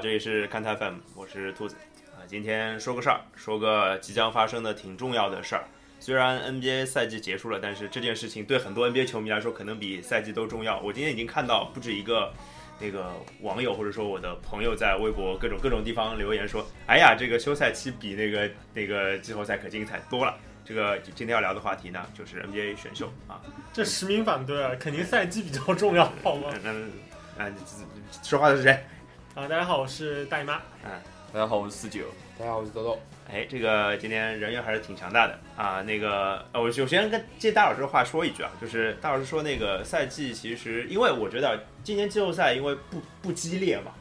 这里是看台 FM，我是兔子啊。今天说个事儿，说个即将发生的挺重要的事儿。虽然 NBA 赛季结束了，但是这件事情对很多 NBA 球迷来说，可能比赛季都重要。我今天已经看到不止一个那个网友或者说我的朋友在微博各种各种地方留言说：“哎呀，这个休赛期比那个那个季后赛可精彩多了。”这个今天要聊的话题呢，就是 NBA 选秀啊。这实名反对啊，肯定赛季比较重要，好吗？那那说话的是谁？啊，大家好，我是大姨妈。嗯，大家好，我是四九。大家好，我是豆豆。哎，这个今天人员还是挺强大的啊。那个，呃，我首先跟借大老师的话说一句啊，就是大老师说那个赛季其实，因为我觉得今年季后赛因为不不激烈嘛，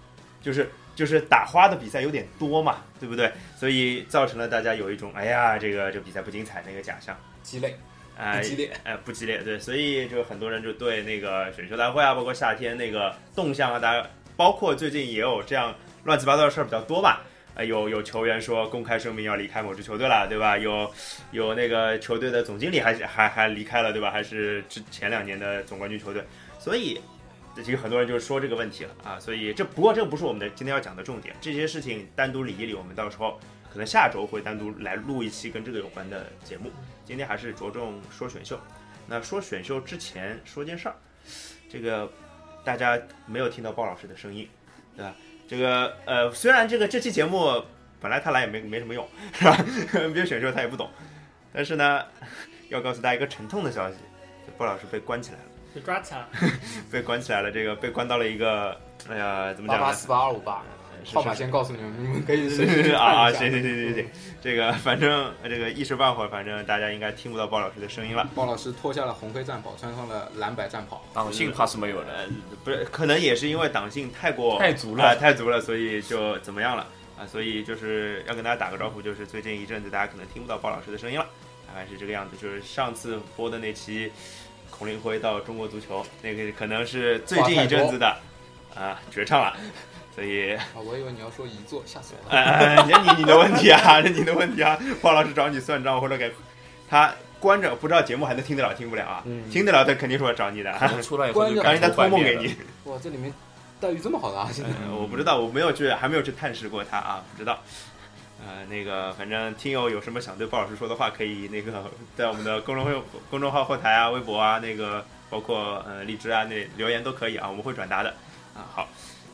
就是就是打花的比赛有点多嘛，对不对？所以造成了大家有一种哎呀，这个这比赛不精彩那个假象。鸡肋，哎，不激烈，哎，不激烈，对，所以就很多人就对那个选秀大会啊，包括夏天那个动向啊，大家包括最近也有这样乱七八糟的事儿比较多吧。呃，有有球员说公开声明要离开某支球队了，对吧？有有那个球队的总经理还是还还离开了，对吧？还是之前两年的总冠军球队，所以其实很多人就是说这个问题了啊。所以这不过这不是我们的今天要讲的重点，这些事情单独理一理，我们到时候可能下周会单独来录一期跟这个有关的节目。今天还是着重说选秀。那说选秀之前说件事儿，这个大家没有听到鲍老师的声音，对吧？这个呃，虽然这个这期节目本来他来也没没什么用，是吧？NBA 选秀他也不懂，但是呢，要告诉大家一个沉痛的消息，鲍老师被关起来了，被抓起来了，被关起来了。这个被关到了一个，哎呀，怎么讲呢？八八四八二五八，是号码先告诉你们，你们可以随时啊啊，行行行行行，这个反正这个一时半会儿，反正大家应该听不到鲍老师的声音了。鲍老师脱下了红黑战袍，穿上了蓝白战袍。党性怕是没有了，呃，不是，可能也是因为党性太过太足啊、了。太足了，所以就怎么样了啊？所以就是要跟大家打个招呼，就是最近一阵子大家可能听不到鲍老师的声音了，大概是这个样子。就是上次播的那期孔令辉到中国足球，那个可能是最近一阵子的啊绝唱了，所以啊，我以为你要说一座，吓死我了。哎哎，哎那你你的问题啊，那你的问题啊，鲍老师找你算账或者给他关着，不知道节目还能听得了听不了啊？嗯听得了他肯定说找你的，可能出来以后就让人家托梦给你。哇，这里面待遇这么好的啊！现在呃，我不知道，我没有去，还没有去探视过他啊，不知道。呃，那个，反正听友有什么想对鲍老师说的话，可以那个在我们的公众号、公众号后台啊、微博啊，那个包括呃荔枝啊那留言都可以啊，我们会转达的啊。好，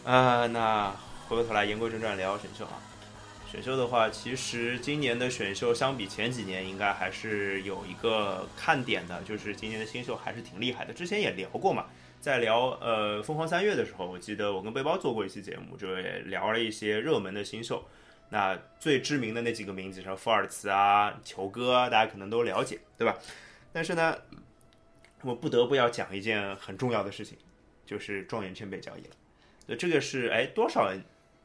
呃，那回过头来言归正传聊选秀啊。选秀的话，其实今年的选秀相比前几年，应该还是有一个看点的，就是今年的新秀还是挺厉害的。之前也聊过嘛，在聊呃疯狂三月的时候，我记得我跟背包做过一期节目，就也聊了一些热门的新秀。那最知名的那几个名字，像福尔茨啊、球哥啊，大家可能都了解，对吧？但是呢，我不得不要讲一件很重要的事情，就是状元签被交易了。对，这个是哎多少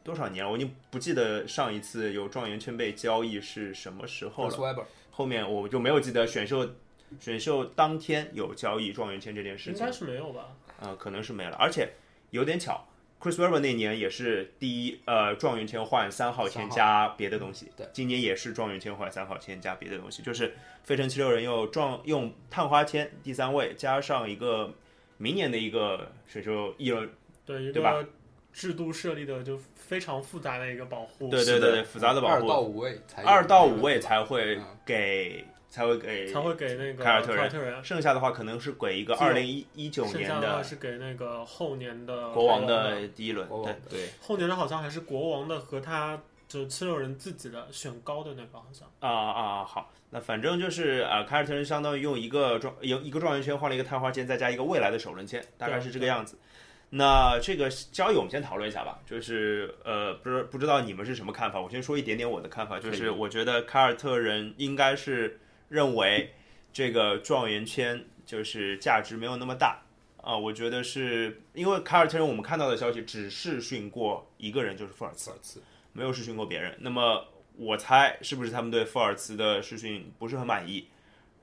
多少年了？我已经不记得上一次有状元签被交易是什么时候了。Weber 后面我就没有记得选秀选秀当天有交易状元签这件事情应该。是没有吧？呃，可能是没了，而且有点巧，Chris Webber 那年也是第一，呃，状元签换三号签加别的东西，对今年也是状元签换三号签加别的东西，就是费城七六人又状用探花签第三位加上一个明年的一个选秀议论，对，一对吧个制度设立的就非常复杂的一个保护。对对对对，复杂的保二到护，五位才二到五位才会嗯给才会给才会给那个凯尔特人特人，剩下的话可能是给一个二零一一九年剩下的话是给那个后年的国王的，第一轮，对。对，后年的好像还是国王的和他就七六人自己的选高的那个好像。啊啊好，那反正就是呃，凯尔特人相当于用一个状一一个状元签换了一个探花签，再加一个未来的首轮签，大概是这个样子。那这个交易我们先讨论一下吧，就是呃，不是不知道你们是什么看法？我先说一点点我的看法，就是我觉得凯尔特人应该是认为这个状元签就是价值没有那么大啊、我觉得是因为凯尔特人我们看到的消息只试训过一个人，就是福尔茨，没有试训过别人。那么我猜是不是他们对福尔茨的试训不是很满意，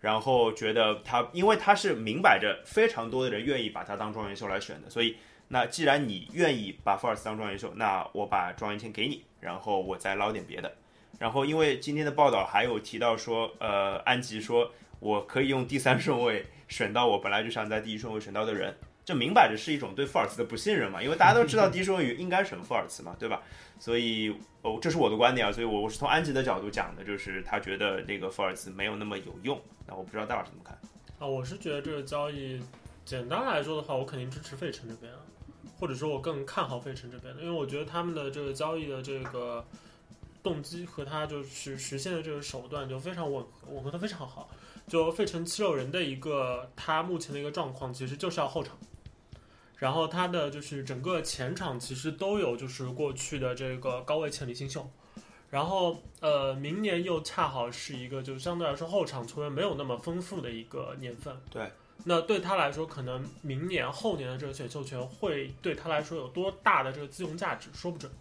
然后觉得他，因为他是明摆着非常多的人愿意把他当状元秀来选的，所以那既然你愿意把福尔茨当状元秀，那我把状元签给你，然后我再捞点别的。然后因为今天的报道还有提到说，呃，安吉说我可以用第三顺位选到我本来就想在第一顺位选到的人，这明摆着是一种对富尔茨的不信任嘛，因为大家都知道第一顺位应该选富尔茨嘛，对吧？所以哦，这是我的观点啊，所以我我是从安吉的角度讲的，就是他觉得那个富尔茨没有那么有用。那我不知道戴老师怎么看？啊，我是觉得这个交易，简单来说的话，我肯定支持费城这边啊，或者说我更看好费城这边的，因为我觉得他们的这个交易的这个动机和他就是实现的这个手段就非常吻合，吻合的非常好。就费城七六人的一个他目前的一个状况，其实就是要后场，然后他的就是整个前场其实都有就是过去的这个高位潜力新秀。然后，呃，明年又恰好是一个，就相对来说后场球员没有那么丰富的一个年份。对，那对他来说，可能明年后年的这个选秀权会对他来说有多大的这个自用价值，说不准。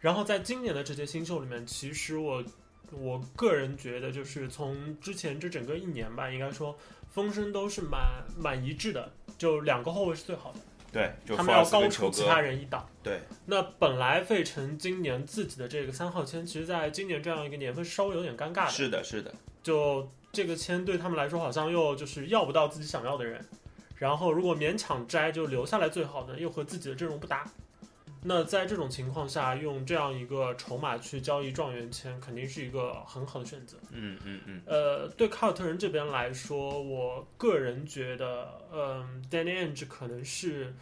然后在今年的这些新秀里面，其实我我个人觉得，就是从之前这整个一年吧，应该说风声都是蛮蛮一致的，就两个后卫是最好的。对，就他们要高出其他人一档。对，那本来费城今年自己的这个三号签，其实在今年这样一个年份稍微有点尴尬的。是的，是的，就这个签对他们来说，好像又就是要不到自己想要的人，然后如果勉强摘，就留下来最好的，又和自己的阵容不搭。那在这种情况下，用这样一个筹码去交易状元签，肯定是一个很好的选择。嗯嗯嗯，呃，对凯尔特人这边来说，我个人觉得，嗯、d a n n y Ainge 可能是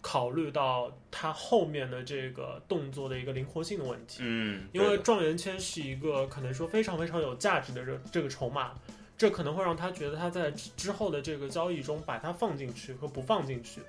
考虑到他后面的这个动作的一个灵活性的问题。嗯，因为状元签是一个可能说非常非常有价值的这这个筹码，这可能会让他觉得他在之之后的这个交易中把它放进去和不放进去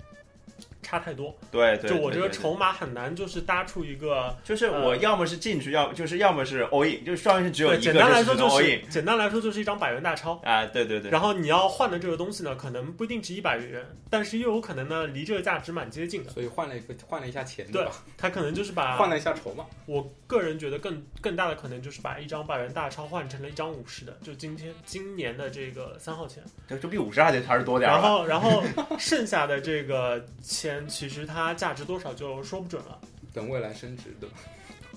差太多。对对，就我这个对对筹码很难就是搭出一个。就是我呃要么是进去，要就是要么是 all in，就是上面是只有对，一个，简单来说就就是 all in 简单来说就是一张百元大钞。啊，对对对，然后你要换的这个东西呢，可能不一定值一百元，但是又有可能呢离这个价值蛮接近的。所以换了一个换了一下钱，对吧？他可能就是把 换了一下筹码，我个人觉得更更大的可能就是把一张百元大钞换成了一张五十的，就今天今年的这个三号钱。这这比五十还得还是多点然。后然后 剩下的这个钱，其实它价值多少就说不准了。等未来升值，对吧？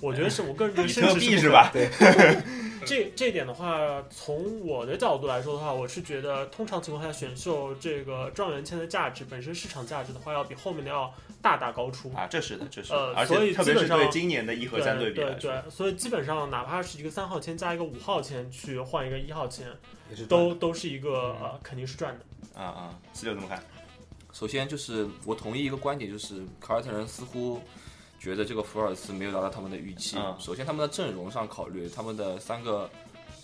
我觉得是我个人觉得 升值是吧？对，这这点的话，从我的角度来说的话，我是觉得通常情况下选秀这个状元签的价值本身市场价值的话，要比后面的要大大高出。啊，这是的，这是呃所以且特别是基本上对今年的一和三对比来说，对对，所以基本上哪怕是一个三号签加一个五号签去换一个一号签，也是都都是一个呃肯定是赚的。啊啊，四六怎么看？首先就是我同意一个观点，就是凯尔特人似乎觉得这个福尔茨没有达到他们的预期。嗯首先他们的阵容上考虑，他们的三个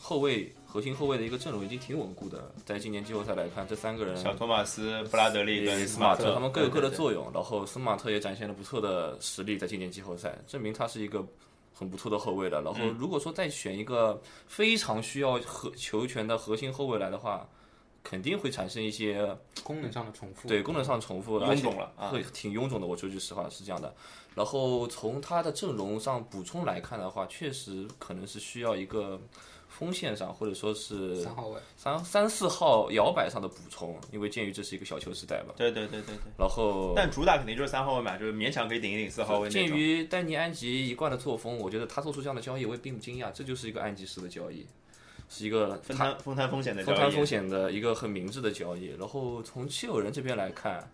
后卫核心后卫的一个阵容已经挺稳固的。在今年季后赛来看，这三个人小托马斯、布拉德利跟斯马特，他们各有各的对。作用。然后斯马特也展现了不错的实力，在今年季后赛证明他是一个很不错的后卫了。然后嗯如果说再选一个非常需要核球权的核心后卫来的话，肯定会产生一些功能上的重复。对功能上重复，臃肿了啊会挺臃肿的。我说句实话是这样的。然后从他的阵容上补充来看的话，确实可能是需要一个锋线上或者说是三号位，三三四号摇摆上的补充，因为鉴于这是一个小球时代吧。对对对对对。然后但主打肯定就是三号位嘛，就是勉强可以顶一顶四号位鉴。于丹尼安吉一贯的作风，我觉得他做出这样的交易，我也并不惊讶。这就是一个安吉式的交易，是一个分摊分摊风险的分摊风险的一个很明智的交易。然后从七六人这边来看，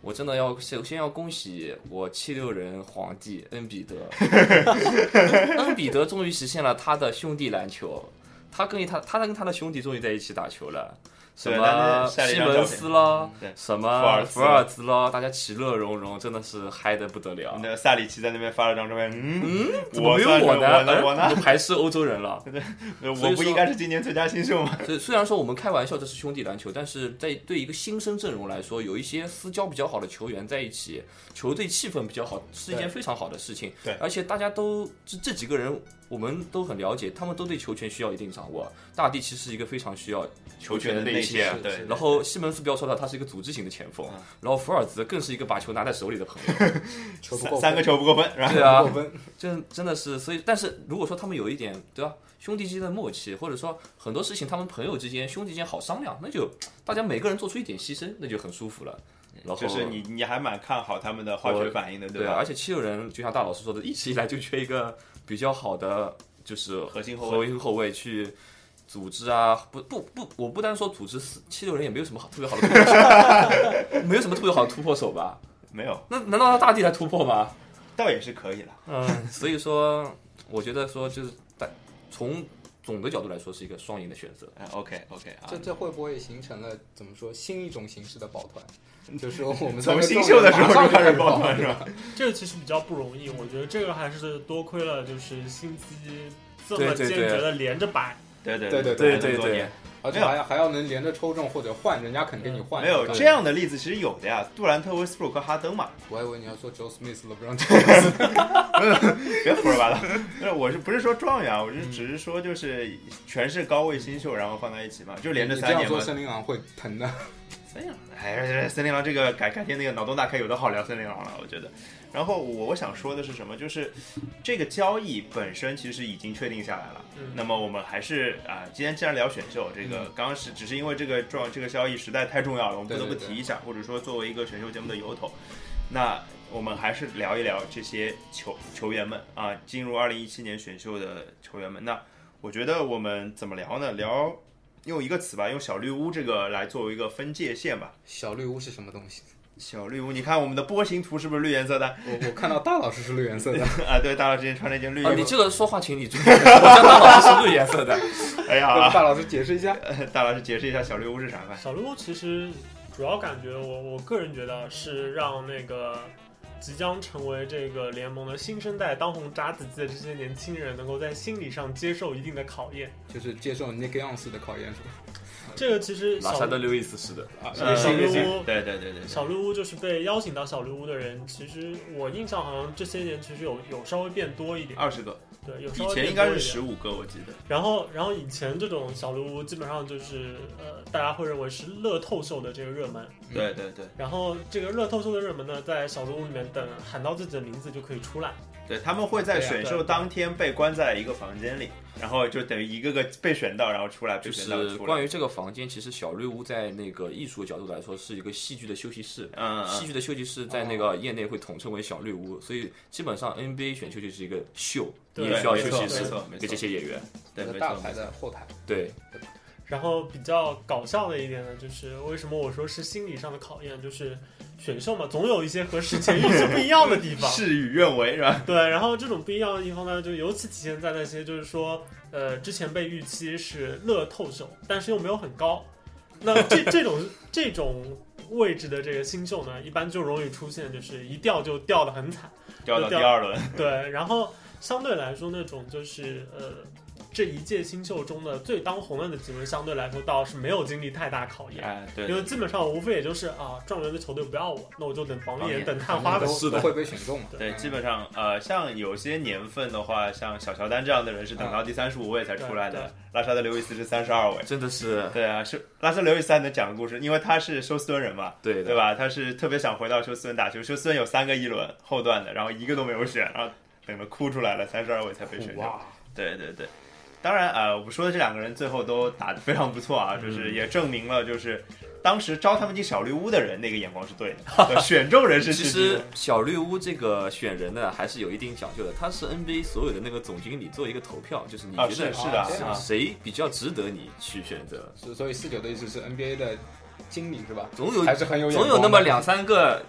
我真的要首先要恭喜我七六人皇帝恩比德，恩比德终于实现了他的兄弟篮球，他跟他他跟他的兄弟终于在一起打球了。什么西门张照片斯啦，对什福尔福尔兹啦，大家其乐融融，真的是嗨的不得了。那个萨里奇在那边发了张照片，嗯，怎么没有我呢？我呢？我排斥欧洲人了。我不应该是今年最佳新秀吗？所以虽然说我们开玩笑这是兄弟篮球，但是在对一个新生阵容来说，有一些私交比较好的球员在一起，球队气氛比较好，是一件非常好的事情。对而且大家都这这几个人，我们都很了解，他们都对球权需要一定掌握。大地其实是一个非常需要球权的内线，对，然后西蒙斯不要说他，他是一个组织型的前锋，嗯然后福尔兹更是一个把球拿在手里的朋友。球不够分三三个球不过分，对啊不够分，真真的是，所以但是如果说他们有一点对吧，兄弟之间的默契，或者说很多事情他们朋友之间、兄弟之间好商量，那就大家每个人做出一点牺牲，那就很舒服了。然后就是你你还蛮看好他们的化学反应的，对啊，吧？而且七六人就像大老师说的，一直以来就缺一个比较好的就是核心后卫核心后卫去组织啊，不不不，我不单说组织，四七六人也没有什么好特别好的突破手，没有什么特别好的突破手吧？没有，那难道让大地来突破吗？倒也是可以的。嗯，所以说，我觉得说就是在从总的角度来说是一个双赢的选择。哎，OK OK 啊这，这会不会形成了怎么说新一种形式的抱团？就是说我们从新秀的时候就开始抱抱团是吧？这个其实比较不容易，我觉得这个还是多亏了就是新机这么坚决的连着摆。对对对对对对对多年而且还要还要能连着抽中或者换，人家肯给你换。没有这样的例子，其实有的呀。杜兰特、威斯布鲁克、哈登嘛，我还以为你要说 Joe Smith、LeBron James。别胡说八道。不是，我是不是说状元啊？我是只是说就是全是高位新秀，然后放在一起嘛，就连着你这样说三年嘛。森林狼会疼的。森林狼，哎，森林狼这个改改天那个脑洞大开，有的好聊森林狼了，我觉得。然后我我想说的是什么？就是这个交易本身其实已经确定下来了。嗯那么我们还是啊、今天既然聊选秀，这个刚刚是只是因为这个重这个交易实在太重要了，我们不得不对对对提一下，或者说作为一个选秀节目的由头，那我们还是聊一聊这些球球员们啊，进入二零一七年选秀的球员们。那我觉得我们怎么聊呢？聊用一个词吧，用小绿屋这个来作为一个分界线吧。小绿屋是什么东西？小绿屋，你看我们的波形图是不是绿颜色的？我我看到大老师是绿颜色的，啊，对，大老师今天穿了一件绿。你这个说话请你注意，我家大老师是绿颜色的。哎呀，大老师解释一下。大老师解释一下小绿屋是啥吧？小绿屋其实主要感觉我我个人觉得是让那个即将成为这个联盟的新生代当红炸子鸡的这些年轻人，能够在心理上接受一定的考验。就是接受 Nick Young 的考验是吧？这个其实小拉萨德刘易斯是的，啊，呃小绿屋对对对对对，小绿屋就是被邀请到小绿屋的人，其实我印象好像这些年其实有有稍微变多一点，二十个，对，有稍以微前应该是变多一点。十五个，我记得。然后，然后以前这种小绿屋基本上就是呃，大家会认为是乐透秀的这个热门。对对对。然后这个乐透秀的热门呢，在小绿屋里面等喊到自己的名字就可以出来。对，他们会在选秀当天被关在一个房间里，然后就等于一个个被选到，然后出来，被就选到出来。是关于这个房间，其实小绿屋在那个艺术角度来说是一个戏剧的休息室。嗯嗯戏剧的休息室在那个业内会统称为小绿屋，所以基本上 NBA 选秀就是一个秀，你对也需要休息室没错没错给这些演员。对，大牌错没错的后台，对，然后比较搞笑的一点呢，就是为什么我说是心理上的考验，就是选秀嘛，总有一些和事前预期不一样的地方。事与愿违是吧？对，然后这种不一样的地方呢，就尤其体现在那些就是说，呃，之前被预期是乐透秀，但是又没有很高。那这这种这种位置的这个新秀呢，一般就容易出现，就是一掉就掉的很惨。掉到第二轮，对，然后相对来说，那种就是呃，这一届新秀中的最当红的那几位，相对来说倒是没有经历太大考验。哎，对因为基本上无非也就是啊，状元的球队不要我，那我就等榜眼、等探花呗。是的都会被选中嘛？对，基本上呃，像有些年份的话，像小乔丹这样的人是等到第三十五位才出来的，拉沙德刘易斯是三十二位。真的是对啊，是拉沙德刘易斯还能讲个故事，因为他是休斯顿人嘛，对对吧？他是特别想回到休斯顿打球，休斯顿有三个一轮后段的，然后一个都没有选，然后等着哭出来了，三十二位才被选中。哇，对对对，当然呃，我们说的这两个人最后都打得非常不错啊，就是也证明了就是当时招他们进小绿屋的人那个眼光是对的，对 选中人是其实小绿屋这个选人呢，还是有一定讲究的。他是 NBA 所有的那个总经理做一个投票，就是你啊觉得是是的谁比较值得你去选择，所所以四九的意思是 NBA 的经理是吧？总有还是很有总有那么两三个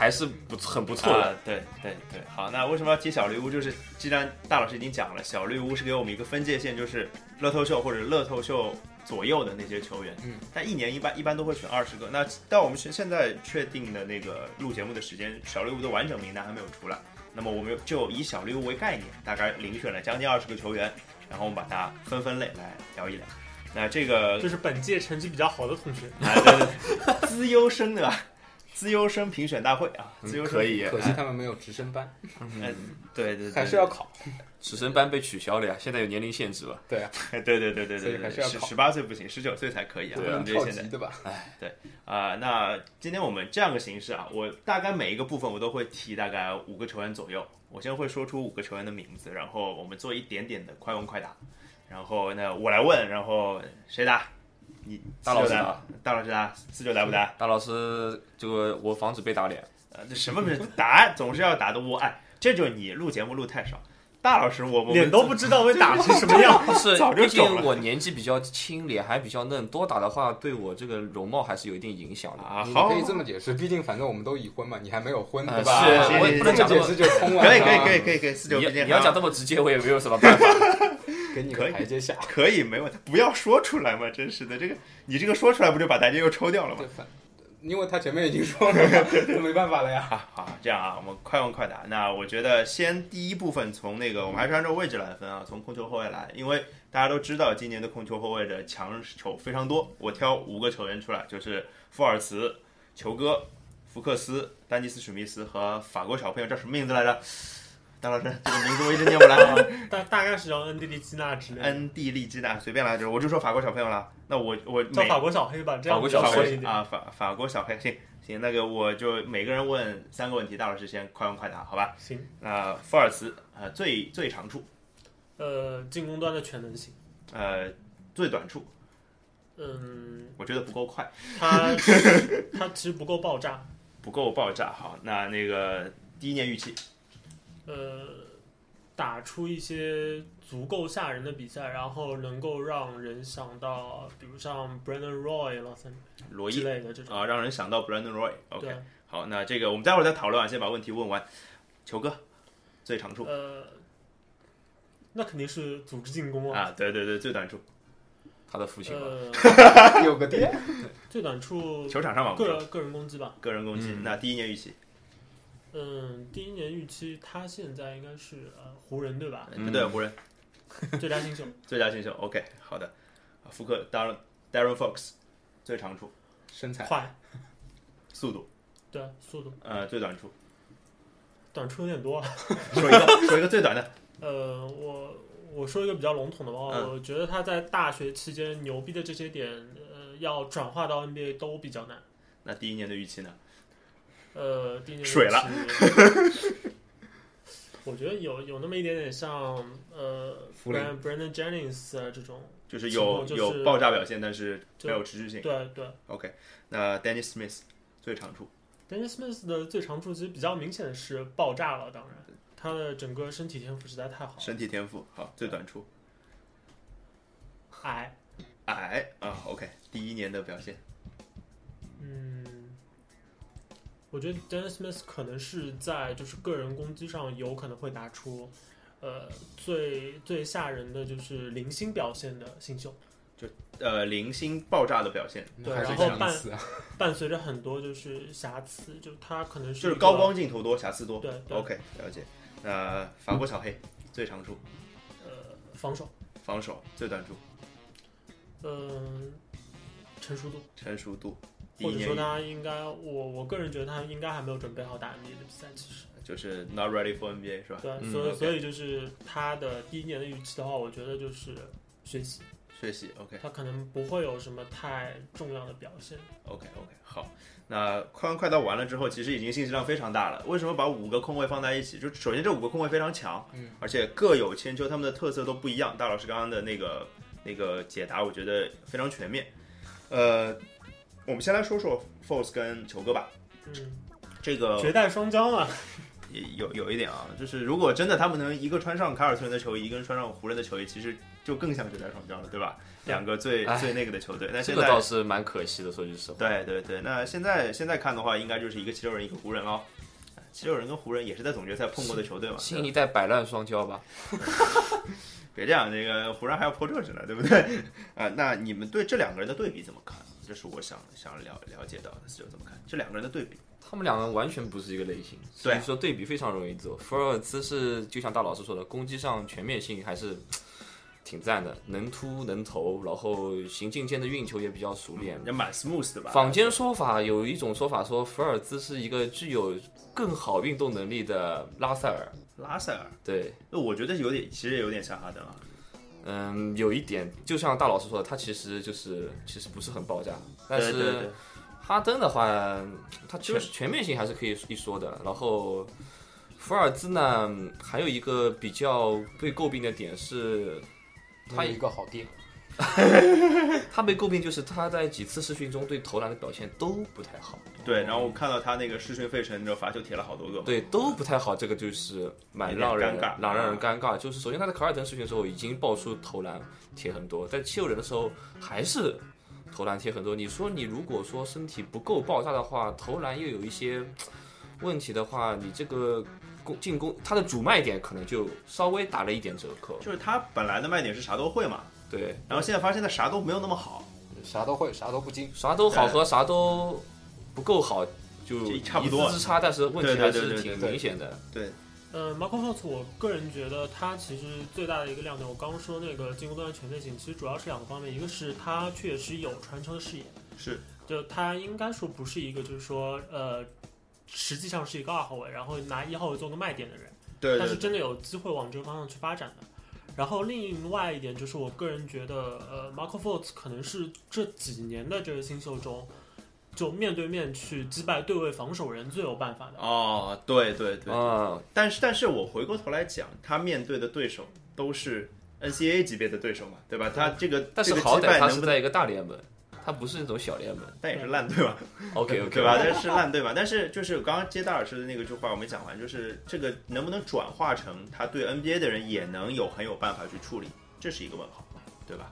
还是不很不错的。啊，对对对，好，那为什么要提小绿屋？就是既然大老师已经讲了，小绿屋是给我们一个分界线，就是乐透秀或者乐透秀左右的那些球员。嗯，但一年一般一般都会选二十个。那到我们现现在确定的那个录节目的时间，小绿屋的完整名单还没有出来。那么我们就以小绿屋为概念，大概遴选了将近二十个球员，然后我们把它分分类来聊一聊。那这个就是本届成绩比较好的同学。啊，对对对，资优生对吧？资优生评选大会啊，资优生嗯可以可惜他们没有直升班，嗯，对对对，还是要考。直升班被取消了呀，现在有年龄限制了。对啊，对对对对对对十十八岁不行，十九岁才可以啊。不能现在级对吧？啊、那今天我们这样的形式啊，我大概每一个部分我都会提大概五个球员左右，我先会说出五个球员的名字，然后我们做一点点的快问快答，然后那我来问，然后谁答？你大老师四九答答，大老师答，四九来不来？大老师，这个我防止被打脸。呃，这什么不是答案总是要打的我哎，这就是你录节目录太少。大老师，我脸都不知道被打成什么样。不是早，就毕肿了竟我年纪比较轻，脸还比较嫩，多打的话对我这个容貌还是有一定影响的。啊，好，你可以这么解释，毕竟反正我们都已婚嘛，你还没有婚，呃对吧？是我也不能这么解讲这么释就通了。可以可以啊可以可以可以，四九你你要讲这么直接，我也没有什么办法。给你个台阶下。可以没问题，不要说出来嘛，真是的，这个你这个说出来不就把台阶又抽掉了吗因为他前面已经说了嘛，那没办法了呀。啊，好，这样啊，我们快问快答。那我觉得先第一部分从那个，我们还是按照位置来分啊，从控球后卫来，因为大家都知道今年的控球后卫的强手非常多，我挑五个球员出来，就是福尔茨、球哥、福克斯、丹尼斯史密斯和法国小朋友叫什么名字来着？大老师，这个名字我一直念不来。大大概是叫恩地利基纳之类的，恩地利基纳，随便来着，我就说法国小朋友了。那我我叫法国小黑吧，这样法国比较小黑顺一点。啊，法法国小黑，行行，那个我就每个人问三个问题，大老师先快问快答，好吧？行，那福尔茨，呃，最最长处，呃，进攻端的全能性，呃，最短处，嗯，我觉得不够快，他 他其实不够爆炸，不够爆炸。好，那那个第一年预期，呃，打出一些足够吓人的比赛，然后能够让人想到，比如像 Brandon Roy 了之罗伊类的这种。啊，让人想到 Brandon Roy。OK，好，那这个我们待会儿再讨论啊，先把问题问完。球哥，最长处呃，那肯定是组织进攻啊。啊，对对对，最短处，他的父亲 有个爹，最短处球场上嘛，我们说个个人攻击吧。个人攻击。嗯那第一年预期，嗯，第一年预期他现在应该是呃湖人对吧？嗯对，湖人 最佳新秀。最佳新秀。OK，好的。啊福克 Darren Darren Fox，最长处，身材快，速度，对，速度，呃，最短处，短处有点多啊。说一个说一个最短的。呃，我我说一个比较笼统的吧，嗯我觉得他在大学期间牛逼的这些点，呃，要转化到 NBA 都比较难。那第一年的预期呢？呃，水了了。我觉得有有那么一点点像呃弗林，Brand Brandon Jennings 啊这种，就是有就是有爆炸表现，但是没有持续性。对对。OK，那 Dennis Smith 最长处 Dennis Smith 的最长处其实比较明显的是爆炸了，当然，他的整个身体天赋实在太好了。身体天赋好，最短处矮，矮啊。OK，第一年的表现嗯，我觉得 Dennis Smith 可能是在就是个人攻击上有可能会打出，呃，最最吓人的就是零星表现的新秀，就呃零星爆炸的表现，对然后半个名词啊。伴随着很多就是瑕疵，就他可能是就是高光镜头多，瑕疵多。对对 OK，了解。那法国小黑最长处呃防守，防守，最短处嗯、成熟度，成熟度。第或者说他应该，我我个人觉得他应该还没有准备好打 NBA 的比赛，其实。就是 not ready for NBA 是吧？对，嗯所以所以就是他的第一年的预期的话，我觉得就是学习，学习 OK 他可能不会有什么太重要的表现。OK OK 好。那快问快答完了之后，其实已经信息量非常大了。为什么把五个空位放在一起？就首先这五个空位非常强，嗯，而且各有千秋，他们的特色都不一样。大老师刚刚的那个那个解答，我觉得非常全面。呃，我们先来说说 Force 跟球哥吧。嗯，这个绝代双骄嘛，也有有一点啊，就是如果真的他们能一个穿上凯尔特人的球衣，一个人穿上湖人的球衣，其实就更像绝代双骄了，对吧？两个最哎最那个的球队。那这个现在倒是蛮可惜的，说句实话。对对对，那现在现在看的话，应该就是一个七六人，一个湖人喽。七六人跟湖人也是在总决赛碰过的球队嘛。新一代百烂双骄吧，别这样，这个湖人还要破这事呢，对不对？啊、那你们对这两个人的对比怎么看？这是我想想了了解到的，就怎么看这两个人的对比？他们两个完全不是一个类型，所以说对比非常容易做。福尔兹是就像大老师说的，攻击上全面性还是挺赞的，能突能投，然后行进间的运球也比较熟练。也蛮 smooth 的吧？坊间说法有一种说法说，福尔兹是一个具有更好运动能力的拉塞尔。拉塞尔，对，那我觉得有点，其实也有点像哈登啊。嗯，有一点，就像大老师说的，他其实就是其实不是很爆炸，但是对对对哈登的话，他全全面性还是可以一说的。然后福尔兹呢，还有一个比较被诟病的点是，他他有一个好爹，他被诟病就是他在几次试训中对投篮的表现都不太好，对，然后我看到他那个试训费城的罚球铁了好多个嘛，对，都不太好，这个就是蛮让人尴尬让让人尴尬。就是首先他在卡尔登试训的时候已经爆出投篮铁很多，在七六人的时候还是投篮铁很多。你说你如果说身体不够爆炸的话，投篮又有一些问题的话，你这个攻进攻他的主卖点可能就稍微打了一点折扣。就是他本来的卖点是啥都会嘛，对，然后现在发现他啥都没有那么好，啥都会，啥都不精。啥都好和啥都不够好就就差不多。一字之差，但是问题还是挺明显的。对。呃，Marco x 我个人觉得他其实最大的一个亮点，我刚刚说那个进攻端的全面性，其实主要是两个方面，一个是他确实有传球的视野，是。就他应该说不是一个就是说呃，实际上是一个二号位，然后拿一号位做个卖点的人。对对对，但是真的有机会往这个方向去发展的。然后另外一点就是，我个人觉得，呃，Marco f o r t 可能是这几年的这个新秀中，就面对面去击败对位防守人最有办法的。哦，对对对，啊，但是但是我回过头来讲，他面对的对手都是 NCAA 级别的对手嘛，对吧？他这个但是好歹败能不能，他是在一个大联盟，他不是那种小联盟。但也是烂队吧，OK OK，对吧？但是烂队吧，但是就是我刚刚接大老师的那个句话我没讲完，就是这个能不能转化成他对 NBA 的人也能有很有办法去处理，这是一个问号，对吧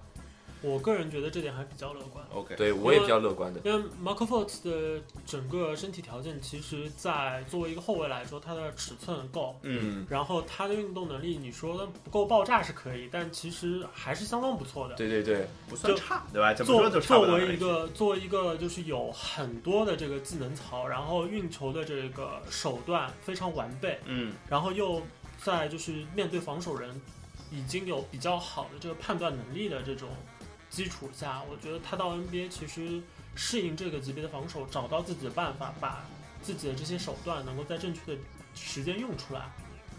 我个人觉得这点还比较乐观。？OK，对我也比较乐观的。因为 Marco f o r t 的整个身体条件，其实，在作为一个后卫来说，他的尺寸够，嗯，然后他的运动能力，你说不够爆炸是可以，但其实还是相当不错的。对对对，不算差，对吧？怎么作。为一个作为一个就是有很多的这个技能槽，然后运球的这个手段非常完备，嗯，然后又在就是面对防守人已经有比较好的这个判断能力的这种基础下，我觉得他到 NBA 其实适应这个级别的防守，找到自己的办法，把自己的这些手段能够在正确的时间用出来。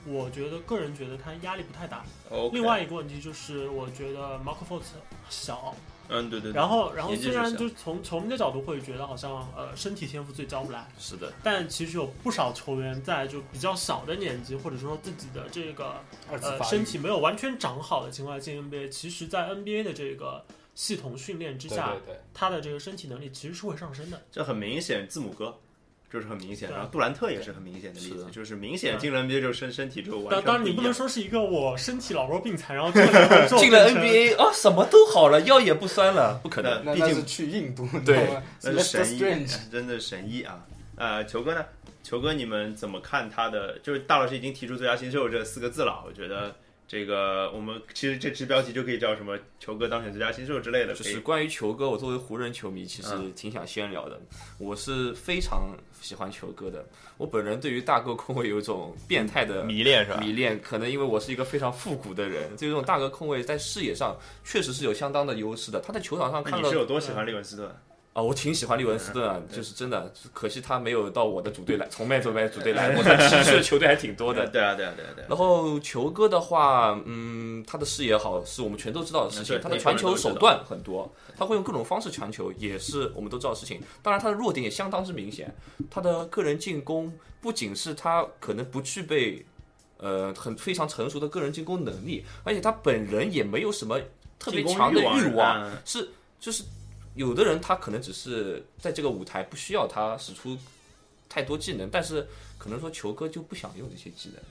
我觉得个人觉得他压力不太大。另外一个问题就是，我觉得 Marco f o r t 小，嗯，对对对，然后，然后虽然就从球迷的角度会觉得好像呃身体天赋最教不来，是的，但其实有不少球员在就比较小的年纪，或者说自己的这个呃身体没有完全长好的情况下进 NBA，其实在 NBA 的这个系统训练之下，对对，他的这个身体能力其实是会上升的。这很明显，字母哥就是很明显，然后杜兰特也是很明显的例子，就是明显进了 NBA 就身身体就完全当当然你不能。说是一个我身体老弱病残，然后 进了进了 NBA 哦，什么都好了，腰也不酸了，不可能。那那是毕竟去印度，对是神医真的神医啊！呃，球哥呢？球哥，你们怎么看他的？就是大老师已经提出最佳新秀这四个字了，我觉得这个我们其实这支标题就可以叫什么“球哥当选最佳新秀”之类的，就是关于球哥，我作为湖人球迷，其实嗯挺想先聊的。我是非常喜欢球哥的。我本人对于大个控卫有一种变态的迷恋是吧？迷恋，可能因为我是一个非常复古的人，对这种大个控卫在视野上确实是有相当的优势的。他在球场上看了那你是有多喜欢利文斯顿？啊，我挺喜欢利文斯顿啊，嗯就是真的，可惜他没有到我的主队来，从没从没主队来 过，他其实去的球队还挺多的。对啊，对啊，对啊，对啊。然后球哥的话，嗯，他的视野好是我们全都知道的事情他的传球手段很多，他会用各种方式传球，也是我们都知道的事情。当然，他的弱点也相当之明显，他的个人进攻不仅是他可能不具备，呃，很非常成熟的个人进攻能力，而且他本人也没有什么特别强的欲欲望，嗯是就是有的人他可能只是在这个舞台不需要他使出太多技能，但是可能说球哥就不想用这些技能。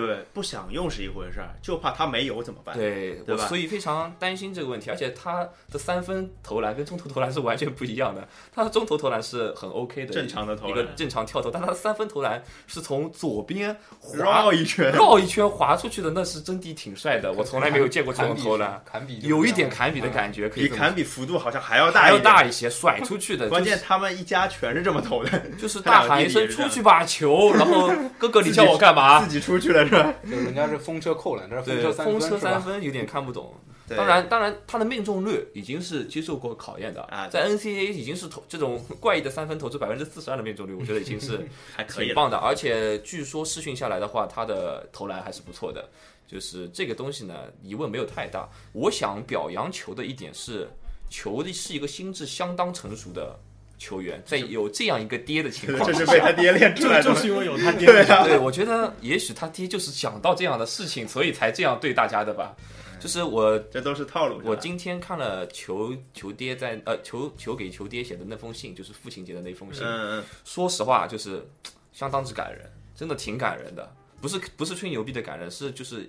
不不对，不想用是一回事儿，就怕他没有怎么办？对对吧所以非常担心这个问题，而且他的三分投篮跟中投投篮是完全不一样的。他的中投投篮是很 OK 的，正常的投一个，正常跳投，但他的三分投篮是从左边滑绕一圈，绕一圈滑出去的，那是真的挺帅的。我从来没有见过这种投篮，坎比有一点砍比的感觉，可以比这么坎比幅度好像还要大还要。大一些，甩出去的。关键他们一家全是这么投的，就是大喊一声出去吧球，然后哥哥你叫我干嘛？自己出去了是吧？就人家是风车扣篮，这是风，车三风车分是吧？三分有点看不懂。对当然，当然，他的命中率已经是接受过考验的啊在 NCAA 已经是投这种怪异的三分投出百分之四十二的命中率，我觉得已经是 还可以了。挺棒的。而且据说试训下来的话，他的投篮还是不错的。就是这个东西呢，疑问没有太大。我想表扬球的一点是，球的是一个心智相当成熟的球员，在有这样一个爹的情况 这是被他爹练出来的。就就是因为有他爹，对啊，对，我觉得也许他爹就是想到这样的事情，所以才这样对大家的吧。就是我这都是套路。我今天看了球球爹在呃球球给球爹写的那封信，就是父亲节的那封信。嗯嗯，说实话，就是相当之感人，真的挺感人的。不是不是吹牛逼的感人，是就是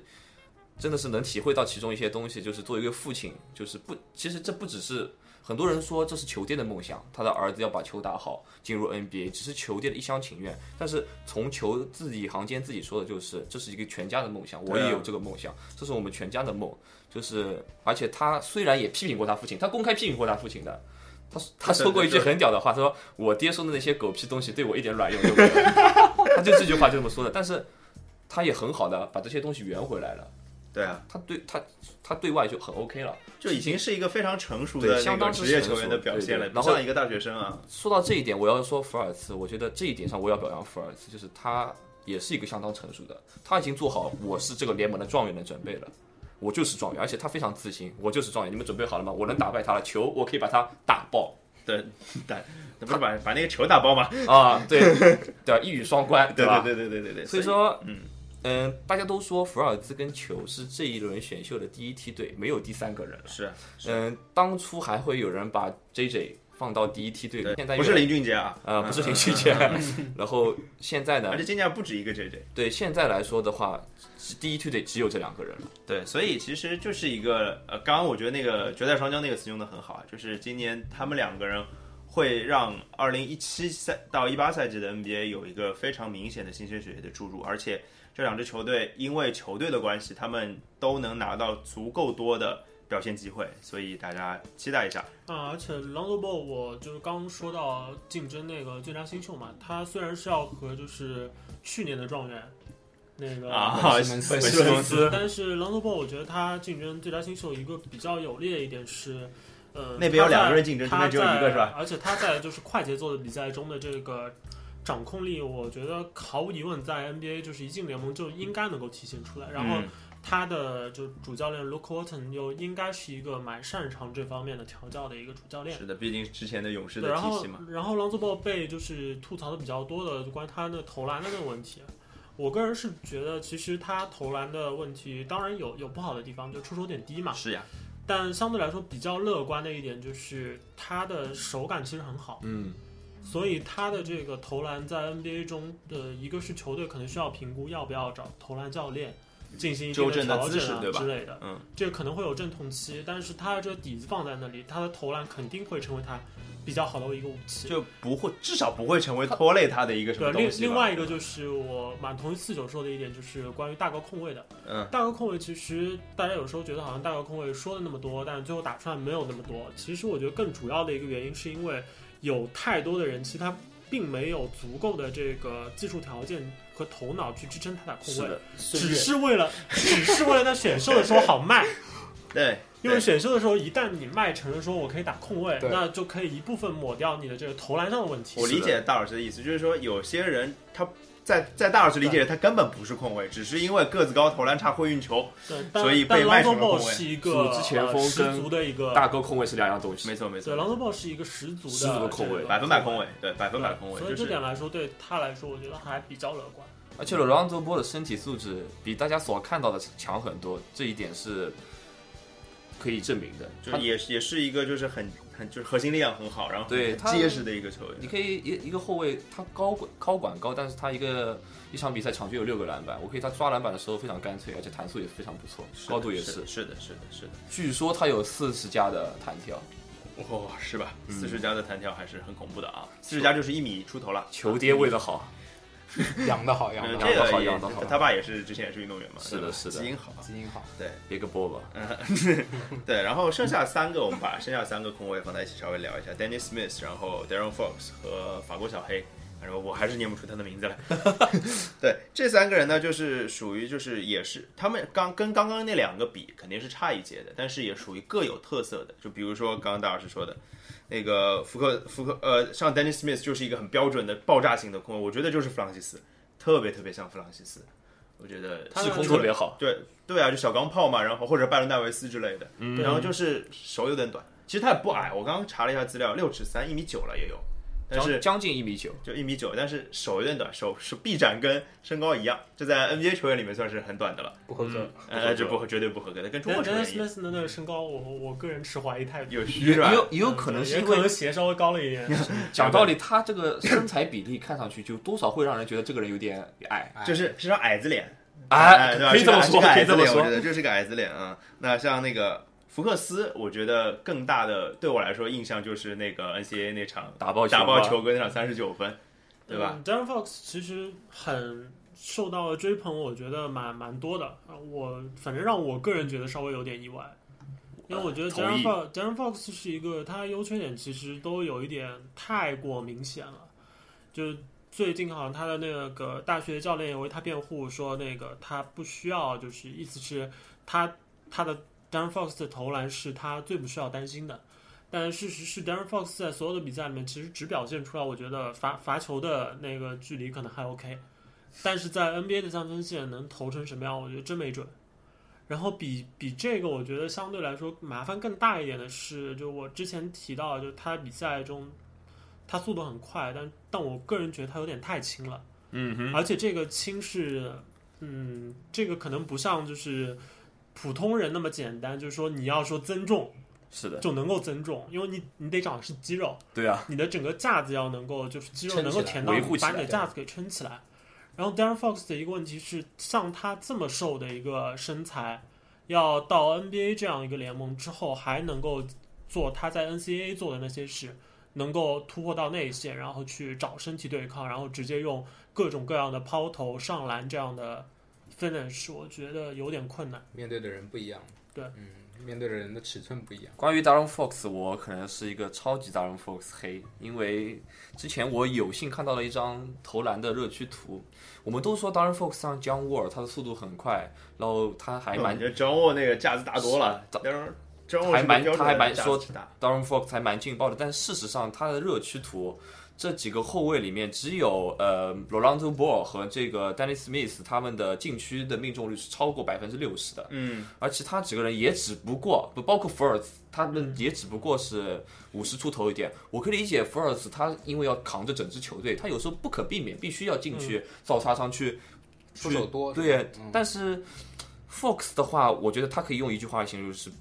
真的是能体会到其中一些东西。就是作为一个父亲，就是不，其实这不只是很多人说这是球爹的梦想，他的儿子要把球打好，进入 NBA，只是球爹的一厢情愿。但是从球自己行间自己说的就是，这是一个全家的梦想，我也有这个梦想，这是我们全家的梦。就是，而且他虽然也批评过他父亲，他公开批评过他父亲的。他他说过一句很屌的话，他说我爹说的那些狗屁东西对我一点卵用都没有。他就这句话就这么说的，但是他也很好的把这些东西圆回来了。对啊，他对他他对外就很 OK 了。就已经是一个非常成熟的相当职业球员的表现了，然后像一个大学生啊。说到这一点，我要说福尔茨，我觉得这一点上我要表扬福尔茨，就是他也是一个相当成熟的，他已经做好我是这个联盟的状元的准备了。我就是状元，而且他非常自信，我就是状元。你们准备好了吗？我能打败他了，球我可以把他打爆对，打，那不是把把那个球打爆吗？啊！对对啊，一语双关，吧？对对对对对对对。所以说，嗯嗯，大家都说福尔兹跟球是这一轮选秀的第一梯队，没有第三个人了。是嗯，当初还会有人把 JJ 放到第一梯队里，现在对，不是林俊杰啊，呃，不是嗯林俊杰。然后现在呢而且，今年不止一个 JJ。对现在来说的话，第一梯队只有这两个人了。对，所以其实就是一个呃，刚刚我觉得那个绝代双骄那个词用的很好啊，就是今年他们两个人会让二零一七赛到一八赛季的 NBA 有一个非常明显的新鲜血液的注入，而且这两支球队因为球队的关系，他们都能拿到足够多的表现机会，所以大家期待一下。啊，而且 Lonzo Ball，我就是刚说到竞争那个最佳新秀嘛，他虽然是要和就是去年的状元那个啊，本西蒙斯本西西蒙斯但是 Lonzo Ball，我觉得他竞争最佳新秀一个比较有利的一点是，呃，那边有两个人竞争这边只有一个是吧？而且他在就是快节奏的比赛中的这个掌控力，我觉得毫无疑问在 NBA 就是一进联盟就应该能够体现出来。然后嗯他的就主教练 Luke Walton 又应该是一个蛮擅长这方面的调教的一个主教练。是的，毕竟之前的勇士对，然后的体系嘛，然后朗佐鲍被就是吐槽的比较多的，就关于他的投篮的那个问题。我个人是觉得，其实他投篮的问题当然有有不好的地方，就出手点低嘛。是呀，但相对来说比较乐观的一点就是他的手感其实很好，嗯，所以他的这个投篮在 NBA 中的一个是球队可能需要评估要不要找投篮教练进行一定纠正的调整啊之类的。嗯，这个可能会有阵痛期，但是他的这个底子放在那里，他的投篮肯定会成为他比较好的一个武器。就不会至少不会成为拖累他的一个什对，么东西吧。另另外一个就是我蛮同意四九说的一点，就是关于大高控位的。嗯，大高控位其实大家有时候觉得好像大高控位说的那么多，但是最后打出来没有那么多。其实我觉得更主要的一个原因是因为有太多的人，其实他并没有足够的这个技术条件和头脑去支撑他打控卫，是，只是为了 只是为了在选秀的时候好卖。对，因为选秀的时候，一旦你卖成了说我可以打控卫，那就可以一部分抹掉你的这个投篮上的问题。我理解大老师的意思，就是说有些人他在在大老师理解里，他根本不是控卫，只是因为个子高、投篮差、会运球。所以被卖成了控卫是一个组织前锋跟足的一个大哥控卫是两样东西。没错没错对，，Lonzo Ball 是一个十足的十足的控卫百分百控卫，对，百分百控卫，所以就这点来说，对他来说，我觉得还比较乐观。而且 Lonzo Ball 的身体素质比大家所看到的强很多，这一点是可以证明的。他就也也是一个就是很很就是核心力量很好，然后对他结实的一个球员。你可以一一个后卫，他高管高管高，但是他一个一场比赛场均有六个篮板，我可以他抓篮板的时候非常干脆，而且弹速也非常不错，高度也是的是的，是的，是的。据说他有四十加的弹跳，哦，是吧？嗯四十加的弹跳还是很恐怖的啊！四十加就是一米出头了。球爹喂的好，养得好，养嗯，得好，这个也养得好他爸也是之前也是运动员嘛，是的是的基因好。基因好。对别个波吧。对，然后剩下三个我们把剩下三个空位放在一起稍微聊一下，Dennis Smith，然后 Darren Fox 和法国小黑。然后我还是念不出他的名字来。对，这三个人呢，就是属于就是也是他们刚跟刚刚那两个比，肯定是差一截的，但是也属于各有特色的。就比如说刚刚大老师说的，那个福克福克呃，像 Dennis Smith 就是一个很标准的爆炸型的控卫，我觉得就是弗朗西斯，特别特别像弗朗西斯。我觉得制空特别好，对对啊，就小钢炮嘛，然后或者拜伦戴维斯之类的，然后就是手有点短，其实他也不矮，我刚刚查了一下资料，六尺三，一米九了也有，但是将将近一米九。就一米九，但是手有点短，手手臂展跟身高一样，这在 NBA 球员里面算是很短的了。不合格。呃，这不合绝对不合格的，跟中国球员一样，Smith 的那个身高，我我个人持怀疑态度。有虚是吧也？有也有可能是因为能鞋稍微高了一点。讲道理，他这个身材比例看上去就多少会让人觉得这个人有点矮。哎就是是张矮子脸，哎对吧？可以这么说是个矮子脸，可以这么说我觉得就是个矮子脸啊。那像那个福克斯，我觉得更大的对我来说印象就是那个 NCAA 那场打爆球打爆球哥那场三十九分，对吧？嗯？Darren Fox 其实很受到追捧，我觉得蛮蛮多的。啊我反正让我个人觉得稍微有点意外，因为我觉得同 Darren Fox Darren Fox 是一个他优缺点其实都有一点太过明显了，就。最近好像他的那个大学教练也为他辩护，说那个他不需要，就是意思是他他的 Darren Fox 的投篮是他最不需要担心的。但事实是，Darren Fox 在所有的比赛里面，其实只表现出来，我觉得罚罚球的那个距离可能还 OK，但是在 NBA 的三分线能投成什么样，我觉得真没准。然后比比这个，我觉得相对来说麻烦更大一点的是，就我之前提到，就他比赛中他速度很快，但但我个人觉得他有点太轻了。嗯哼，而且这个轻是，嗯，这个可能不像就是普通人那么简单，就是说你要说增重是的，就能够增重，因为你你得长的是肌肉，对啊，你的整个架子要能够就是肌肉能够填到把你的架子给撑起来。然后 Darren Fox 的一个问题是，像他这么瘦的一个身材，要到 NBA 这样一个联盟之后，还能够做他在 NCAA 做的那些事，能够突破到内线，然后去找身体对抗，然后直接用各种各样的抛投、上篮这样的 finish，我觉得有点困难。面对的人不一样。对，嗯，面对的人的尺寸不一样。关于 Darren Fox，我可能是一个超级 Darren Fox 黑，因为之前我有幸看到了一张投篮的热区图。我们都说 Darren Fox 上 John Wall，他的速度很快，然后他还蛮我觉得张沃那个架子大多了，还蛮他还蛮说大 Darren Fox 还蛮劲爆的，但事实上他的热区图这几个后卫里面，只有呃 Rolando Ball 和这个 Dennis Smith 他们的禁区的命中率是超过百分之六十的，嗯，而其他几个人也只不过不包括福尔斯，他们也只不过是五十出头一点。我可以理解福尔斯他因为要扛着整支球队，他有时候不可避免必须要进去造杀伤去出手多，对，嗯。但是 Fox 的话，我觉得他可以用一句话来形容，就是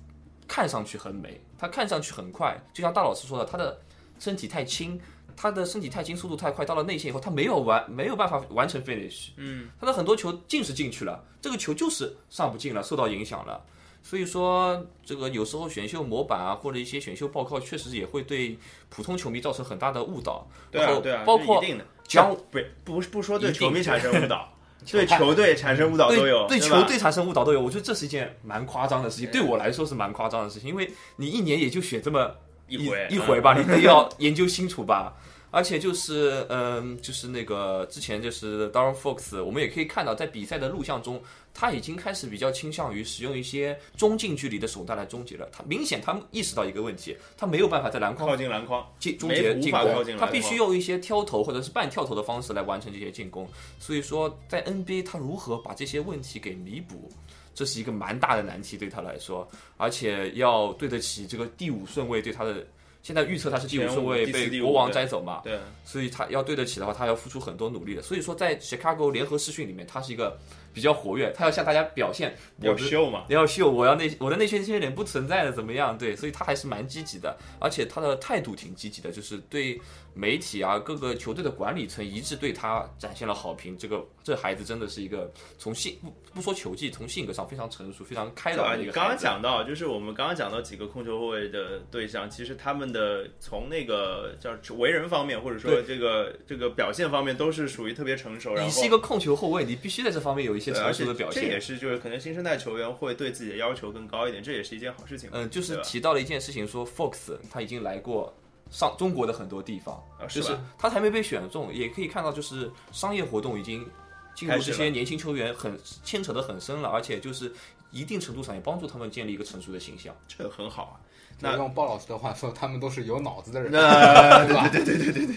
看上去很美，他看上去很快，就像大老师说的，他的身体太轻，他的身体太轻，速度太快，到了内线以后，他没有完没有办法完成 finish，嗯，他的很多球进是进去了，这个球就是上不进了，受到影响了。所以说，这个有时候选秀模板啊，或者一些选秀报告，确实也会对普通球迷造成很大的误导。然后对啊对啊，包括将不不不说对球迷产生误导，对球队产生误导都有，对对球队产生误导都有。我觉得这是一件蛮夸张的事情，对我来说是蛮夸张的事情，因为你一年也就选这么一回一回吧，你得要研究清楚吧。而且就是，嗯，就是那个之前就是 Darren Fox，我们也可以看到，在比赛的录像中，他已经开始比较倾向于使用一些中近距离的手段来终结了。他明显他意识到一个问题，他没有办法在篮筐靠近篮筐，进终结进攻他必须用一些挑投或者是半跳投的方式来完成这些进攻。所以说，在 NBA 他如何把这些问题给弥补，这是一个蛮大的难题对他来说，而且要对得起这个第五顺位对他的。现在预测他是第五顺位被国王摘走嘛，对，所以他要对得起的话，他要付出很多努力的。所以说，在 Chicago 联合试训里面，他是一个比较活跃，他要向大家表现我要秀嘛，要秀，我要内我的内圈缺点不存在的怎么样？对，所以他还是蛮积极的，而且他的态度挺积极的，就是对媒体啊各个球队的管理层一致对他展现了好评。这个这孩子真的是一个从性不不说球技，从性格上非常成熟、非常开？朗的一你刚刚。讲到，就是我们刚刚讲到几个控球后卫的对象，其实他们的从那个叫为人方面，或者说这个这个表现方面，都是属于特别成熟。然后你是一个控球后卫，你必须在这方面有一些成熟的表现这也。是就是可能新生代球员会对自己的要求更高一点，这也是一件好事情。嗯，就是提到了一件事情，说 Fox 他已经来过上中国的很多地方，就是？他还没被选中，也可以看到，就是商业活动已经进入这些年轻球员很牵扯的很深了，而且就是一定程度上也帮助他们建立一个成熟的形象。这很好啊。那用鲍老师的话说，他们都是有脑子的人，对吧？对对对对对，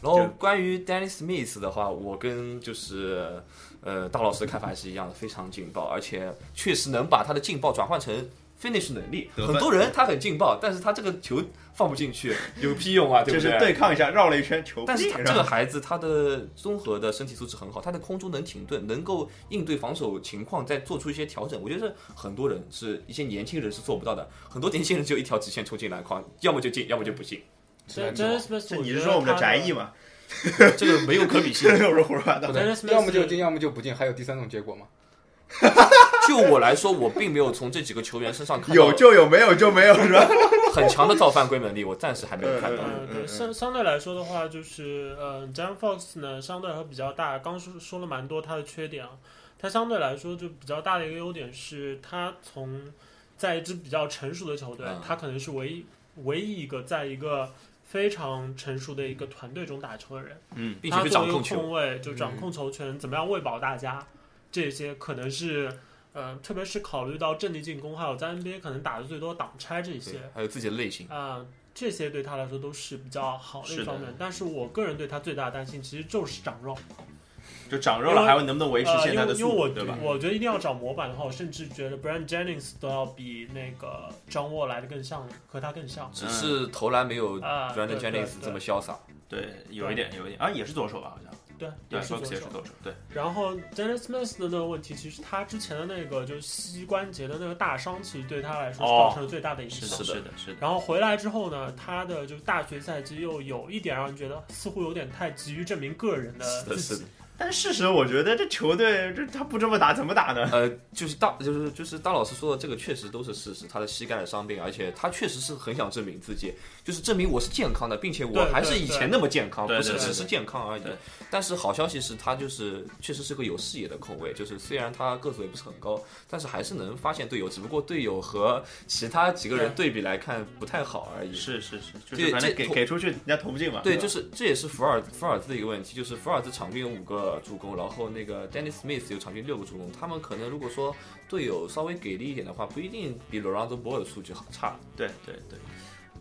然后关于 Danny Smith 的话，我跟就是呃大老师的看法是一样的，非常劲爆，而且确实能把他的劲爆转换成 finish 能力。很多人他很劲爆，但是他这个球放不进去，有屁用啊，对就是对？抗一下，绕了一圈球，但是他这个孩子他的综合的身体素质很好，他在空中能停顿，能够应对防守情况，再做出一些调整。我觉得很多人是一些年轻人是做不到的，很多年轻人只有一条直线冲进篮筐，要么就进，要么就不进，这我觉得你是说我们的他翟毅吗？这个没有可比性。又是胡说八道要么就进，要么就不进，还有第三种结果吗？就我来说，我并没有从这几个球员身上看到有就有，没有就没有，是吧？很强的造犯规能力，我暂时还没有看到。呃，对，相相对来说的话，就是呃 j a m Fox 呢，相对还比较大。刚说说了蛮多他的缺点啊，他相对来说就比较大的一个优点是，他从在一支比较成熟的球队，嗯他可能是唯一唯一一个在一个非常成熟的一个团队中打球的人。嗯，并且掌控球控卫，就掌控球权，怎么样喂饱大家，这些可能是。呃，特别是考虑到阵地进攻，还有在 NBA 可能打的最多挡拆这些，，还有自己的类型。啊、这些对他来说都是比较好的一方面。但是我个人对他最大的担心其实就是长肉。就长肉了，还有能不能维持呃，现在的速度，因为因为我对吧？我觉得一定要找模板的话，我甚至觉得 Brand Jennings 都要比那个张沃来的更像，和他更像。只是投篮没有啊 Brandon 对对 Jennings 这么潇洒。对，有一点，有一点啊，也是左手吧，好像。对，对也是左手也是。左手，对，然后 Dennis Smith 的那个问题，其实他之前的那个就是膝关节的那个大伤，其实对他来说是哦造成了最大的影响。是的，是的，是的。然后回来之后呢，他的就是大学赛季又有一点让人觉得似乎有点太急于证明个人的是的，自己是的。。但事实我觉得这球队这他不这么打怎么打呢？呃，就是大，就是就是大老师说的这个确实都是事实，他的膝盖的伤病，而且他确实是很想证明自己，就是证明我是健康的，并且我还是以前那么健康，不是只是健康而已。但是好消息是他就是确实是个有视野的控卫，就是虽然他个子也不是很高，但是还是能发现队友，只不过队友和其他几个人对比来看不太好而已。是是是，就是反正这给给出去，人家投不进嘛。对，就是这也是福尔福尔兹的一个问题，就是福尔兹场均有五个助攻，然后那个 dennismith 有场均六个助攻，他们可能如果说队友稍微给力一点的话，不一定比 Lorenzo Ball 的数据好差。对对对，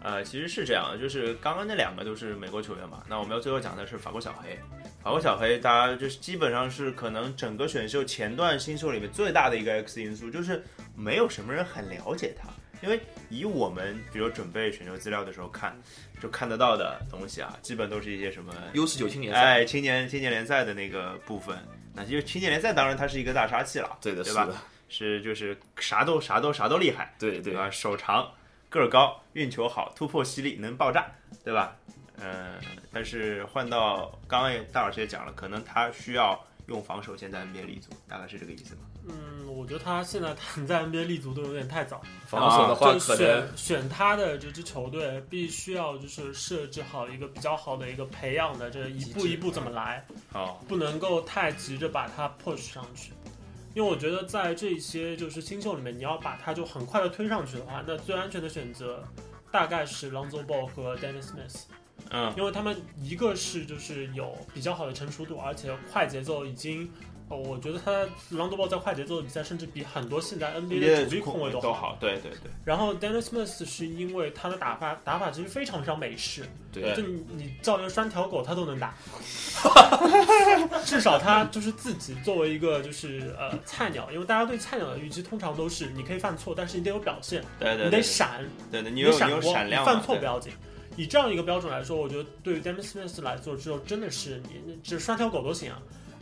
呃，其实是这样，就是刚刚那两个都是美国球员嘛，那我们要最后讲的是法国小黑。法国小黑，大家就是基本上是可能整个选秀前段新秀里面最大的一个 X 因素，就是没有什么人很了解他。因为以我们比如准备选秀资料的时候看，就看得到的东西啊，基本都是一些什么 U 十九青年赛，哎青年青年联赛的那个部分。那就青年联赛，当然它是一个大杀器了，对的，对吧是，是就是啥都啥都啥都厉害。对对，对吧？手长，个儿高，运球好，突破犀利，能爆炸，对吧？嗯、但是换到刚刚大老师也讲了，可能他需要用防守先在 NBA 立足，大概是这个意思吧？嗯，我觉得他现在谈在 NBA 立足都有点太早。防守的话就可能选选他的这支球队，必须要就是设置好一个比较好的一个培养的这一步一步怎么来，好，不能够太急着把他 push 上去。因为我觉得在这些就是新秀里面，你要把他就很快的推上去的话，那最安全的选择大概是 Lonzo Ball 和 Dennis Smith。嗯，因为他们一个是就是有比较好的成熟度，而且快节奏已经，呃，我觉得他朗多鲍在快节奏的比赛，甚至比很多现在 NBA 的主力控卫好。都好，对对对，然后 Dennis Smith 是因为他的打法打法其实非常非常美式，对就你你叫一个拴条狗他都能打，至少他就是自己作为一个就是呃菜鸟，因为大家对菜鸟的预期通常都是你可以犯错，但是你得有表现，对对，你得闪，对对，你你有你闪光，闪亮犯错不要紧。以这样一个标准来说，我觉得对于 Dennis Smith 来说，之后真的是你这拴条狗都行啊，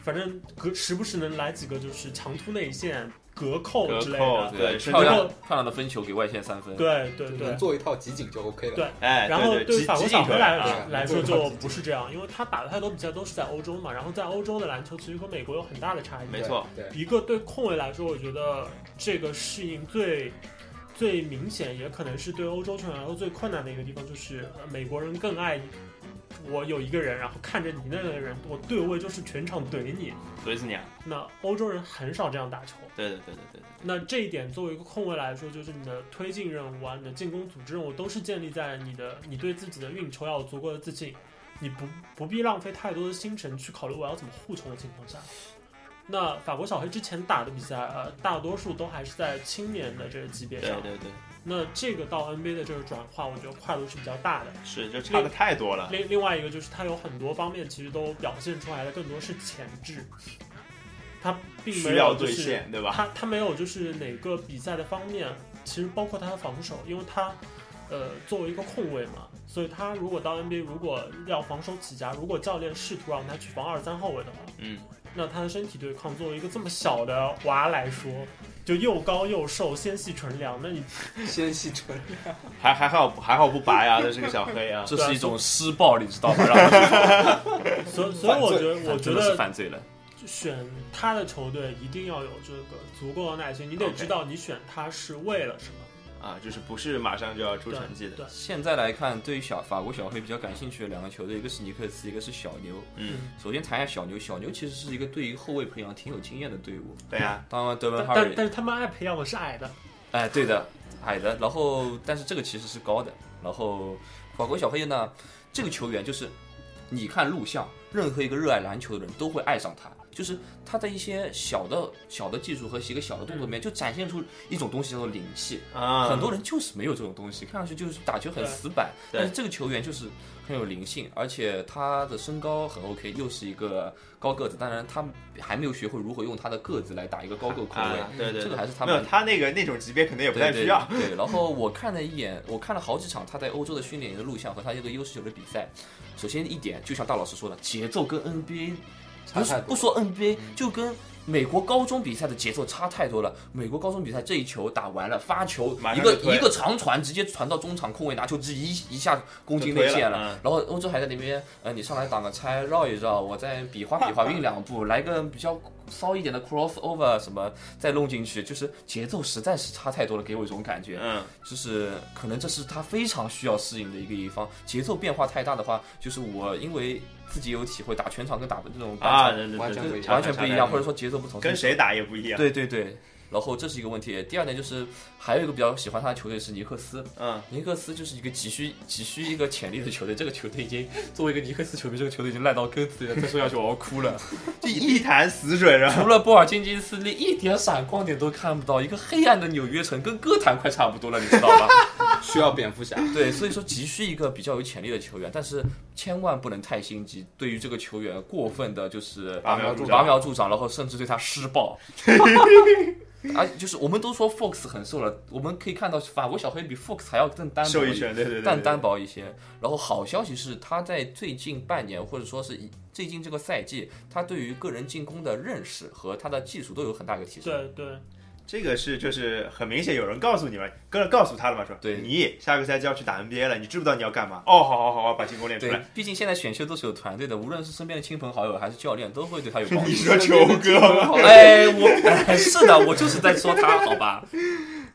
反正隔时不时能来几个就是强突内线、隔扣之类的。对，漂亮然后漂亮的分球给外线三分，对对对能，做一套集锦就 OK 了。对哎，然后对对法国小黑来啊，来说就不是这样，因为他打的太多比赛都是在欧洲嘛，然后在欧洲的篮球其实和美国有很大的差异。没错，对，一个对控卫来说，我觉得这个适应最最明显，也可能是对欧洲球员来说最困难的一个地方，就是呃美国人更爱我有一个人，然后看着你那个人，我对位就是全场怼你。怼死你啊！那欧洲人很少这样打球。对对对对对，那这一点作为一个控卫来说，就是你的推进任务啊，你的进攻组织任务都是建立在你的你对自己的运球要有足够的自信，你不不必浪费太多的心神去考虑我要怎么护球的情况下。那法国小黑之前打的比赛，呃，大多数都还是在青年的这个级别上。对对对，那这个到 NBA 的这个转化，我觉得跨度是比较大的。是就差的太多了。另另外一个就是他有很多方面其实都表现出来的更多是潜质，他并没有就是兑现，对吧？他他没有就是哪个比赛的方面其实包括他的防守，因为他呃作为一个控卫嘛，所以他如果到 NBA 如果要防守起家，如果教练试图让他去防二三号位的话，嗯，那他的身体对抗作为一个这么小的娃来说，就又高又瘦，纤细纯良，那你 纤细纯良还还好还好不白啊，这是个小黑啊。这是一种施暴，你知道吗？让他去 所以所以我觉得我觉得是得犯罪了。选他的球队一定要有这个足够的耐心，你得知道你选他是为了什么。啊，就是不是马上就要出成绩的。对，现在来看，对于小法国小黑比较感兴趣的两个球队，一个是尼克斯，一个是小牛。嗯，首先谈一下小牛，小牛其实是一个对于后卫培养挺有经验的队伍。对呀，当然，德文哈瑞，但但是他们爱培养我是矮的，哎，对的，矮的。然后，但是这个其实是高的。然后，法国小黑呢，这个球员就是，你看录像，任何一个热爱篮球的人都会爱上他。就是他在一些小的小的技术和一个小的动作里面，就展现出一种东西叫做灵气。啊，很多人就是没有这种东西，看上去就是打球很死板，对但是这个球员就是很有灵性，而且他的身高很 OK，又是一个高个子，当然他还没有学会如何用他的个子来打一个高个控卫，啊，对对，这个还是他没有们他那个那种级别可能也不对对太需要。对，然后我看了一眼，我看了好几场他在欧洲的训练营的录像和他这个 U 十九的比赛。首先一点，就像大老师说的，节奏跟 NBA 不是。不说 NBA，嗯就跟美国高中比赛的节奏差太多了。美国高中比赛这一球打完了，发球一个一个长传直接传到中场，空位拿球直一一下攻进内线了。嗯然后欧洲还在那边，呃，你上来挡个拆，绕一绕，我再比划比划运两步，来个比较骚一点的 cross over 什么，再弄进去，就是节奏实在是差太多了，给我一种感觉。嗯，就是可能这是他非常需要适应的一个一方，节奏变化太大的话，就是我因为自己有体会，打全场跟打这种半啊，完全不一样完全不一样，或者说说节奏不同，跟谁打也不一样。对对对，然后这是一个问题。第二点就是还有一个比较喜欢他的球队是尼克斯，嗯，尼克斯就是一个急需急需一个潜力的球队，这个球队已经作为一个尼克斯球迷，这个球队已经烂到根子里了，再说下去我要哭了。就一潭死水是吧？除了波尔津吉斯，连一点闪光点都看不到，一个黑暗的纽约城，跟歌坛快差不多了，你知道吧？需要蝙蝠侠，对，所以说急需一个比较有潜力的球员，但是千万不能太心急，对于这个球员过分的就是拔苗助长拔苗助长，然后甚至对他施暴。啊，就是我们都说 Fox 很瘦了，我们可以看到法国小黑比 Fox 还要更单薄一些。对对对，但对单薄一些。然后好消息是，他在最近半年，或者说是一最近这个赛季，他对于个人进攻的认识和他的技术都有很大一个提升。对对，这个是就是很明显，有人告诉你们，跟人告诉他了嘛，说对你下个赛季要去打 NBA 了，你知不知道你要干嘛？哦，好好好，好，把进攻练出来。，毕竟现在选秀都是有团队的，无论是身边的亲朋好友还是教练，都会对他有帮助 你。说球哥吗？哎，我、哎、是的，我就是在说他，好吧？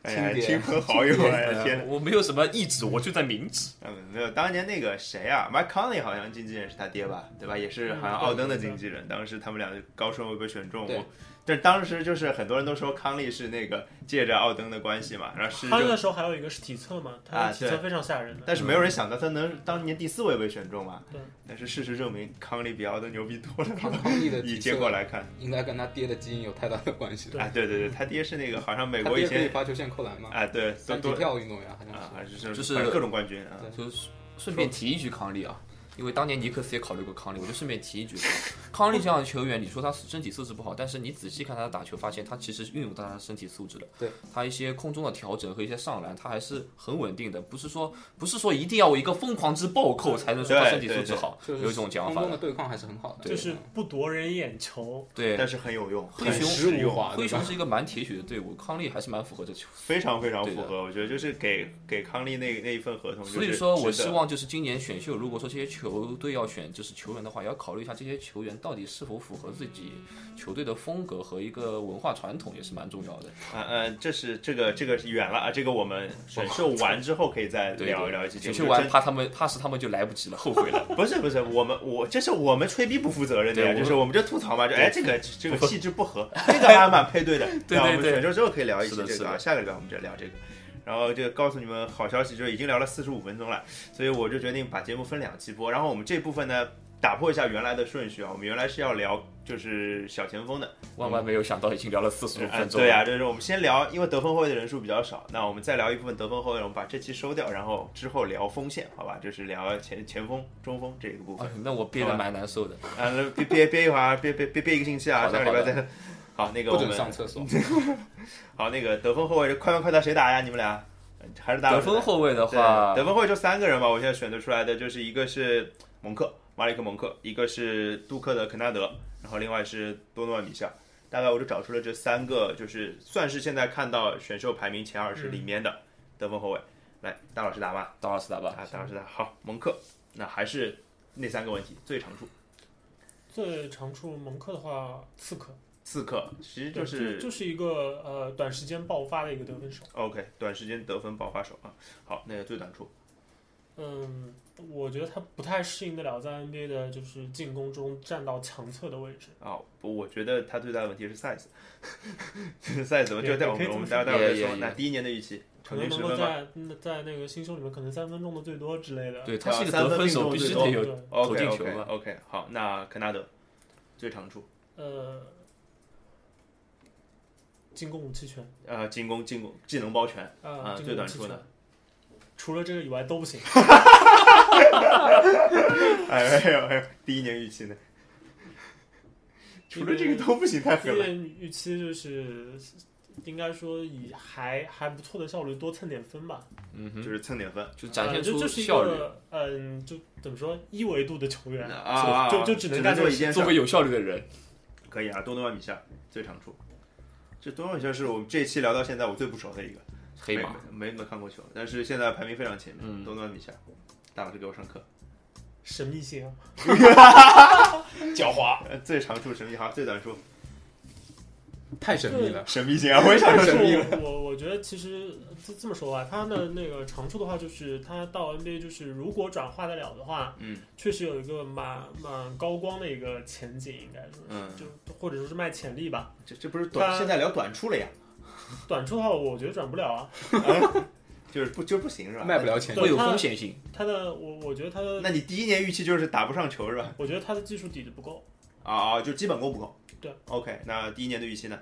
哎呀，亲亲朋好友，哎呀天哪！我没有什么意志，我就在明指。嗯，没有，当年那个谁啊，Mike Conley 好像经纪人是他爹吧，对吧？也是好像奥登的经纪人。当时他们俩高顺位被选中，我但当时就是很多人都说康利是那个借着奥登的关系嘛，然后是他那个时候还有一个是体测嘛，他体测非常吓人的。但是没有人想到他能当年第四位被选中嘛。对。但是事实证明，康利比奥登牛逼多了。康康利的以结果来看，应该跟他爹的基因有太大的关系。对啊，对对对，他爹是那个好像美国以前可以发球线扣篮嘛？啊，对，三级跳运动员好像啊，是。就是反正各种冠军啊。就是顺便提一句康利啊，因为当年尼克斯也考虑过康利，我就顺便提一句，康利这样的球员，你说他身体素质不好，但是你仔细看他的打球，发现他其实运用到他的身体素质的。对，他一些空中的调整和一些上篮，他还是很稳定的，不是说不是说一定要有一个疯狂之暴扣才能说他身体素质好，就是有一种讲法空中的。对抗还是很好的。就是不夺人眼球，对，但是很有用，灰熊很实用，灰熊是一个蛮铁血的队伍，康利还是蛮符合这球。非常非常符合。我觉得就是给给康利那那一份合同，所以说我希望就是今年选秀，如果说这些球队要选就是球员的话，也要考虑一下这些球员到底是否符合自己球队的风格和一个文化传统，也是蛮重要的。啊嗯，这是这个这个是远了啊，这个我们选秀完之后可以再聊一聊一期节目。选秀完怕他们怕是他们就来不及了，后悔了。不是不是，我们我这是我们吹逼不负责任的呀，就是我们就吐槽嘛，就对哎这个这个气质不合，这个还蛮配对的。对对对选秀之后可以聊一期是的是的这个啊，下个礼拜我们就聊这个。然后就告诉你们好消息，就是已经聊了四十五分钟了，所以我就决定把节目分两期播。然后我们这部分呢，打破一下原来的顺序啊，我们原来是要聊就是小前锋的，万万没有想到已经聊了四十五啊分钟。对呀、就是我们先聊，因为得分后卫的人数比较少，那我们再聊一部分得分后卫，我们把这期收掉，然后之后聊锋线，好吧？就是聊前前锋、中锋这个部分哎。那我憋得蛮难受的。啊，那憋憋憋一会儿啊，憋憋憋憋一个星期啊，下个礼拜再好，那个不我们准上厕所。好，那个得分后卫快问快答谁打呀？你们俩还是打得分后卫的话得，分后卫就三个人吧，我现在选择出来的就是一个是蒙克马里克蒙克，一个是杜克的肯纳德，然后另外是多诺万米夏。大概我就找出了这三个，就是算是现在看到选秀排名前二十里面的得分后卫。来，大老师打吧。大老师打吧。啊，大老师打。好，蒙克，那还是那三个问题，最长处最长处蒙克的话，刺客刺客，其实就是就是一个呃短时间爆发的一个得分手。OK，短时间得分爆发手啊。好，那个最短处嗯，我觉得他不太适应得了在 NBA 的就是进攻中站到强侧的位置。啊，不，我觉得他最大的问题是 size，size 我就也待我们我们待会待会儿再说。那第一年的预期，可能能够。在嗯在那个新秀里面可能三分中的最多之类的。对他是一个三分得分手，必须得有投进球嘛。OK，好，那肯纳德最长处，呃，进攻武器权呃，进攻进攻技能包全，啊，最短处呢攻武器权。除了这个以外都不行。哎没有没有，第一年预期呢？除了这个都不行，太第一狠了。年预期就是应该说以还还不错的效率多蹭点分吧，嗯哼，是蹭点分就展呃现出就就是一效率，个嗯，就怎么说一维度的球员，啊，就就只能干这一件做个，有效率的人。可以啊。多诺万米夏最长处，这多诺万米夏是我们这一期聊到现在我最不熟的一个，黑马，没没怎么看过球，但是现在排名非常前面。嗯多诺万米夏，大老师给我上课。神秘性啊。狡猾，呃最长处神秘，哈，最短处太神秘了。神秘性啊，我也想说神秘了。我我我觉得其实这这么说吧，他的那个长处的话，就是他到 NBA 就是如果转化得了的话，嗯，确实有一个蛮蛮高光的一个前景，应该说是，嗯就或者说是卖潜力吧。这这不是短，他现在聊短处了呀，短处的话，我觉得转不了啊。就是不就不行是吧？卖不了钱对会有风险性。他的我我觉得他的，那你第一年预期就是打不上球是吧？我觉得他的技术底子不够。啊啊，就基本功不够。对，OK，那第一年的预期呢？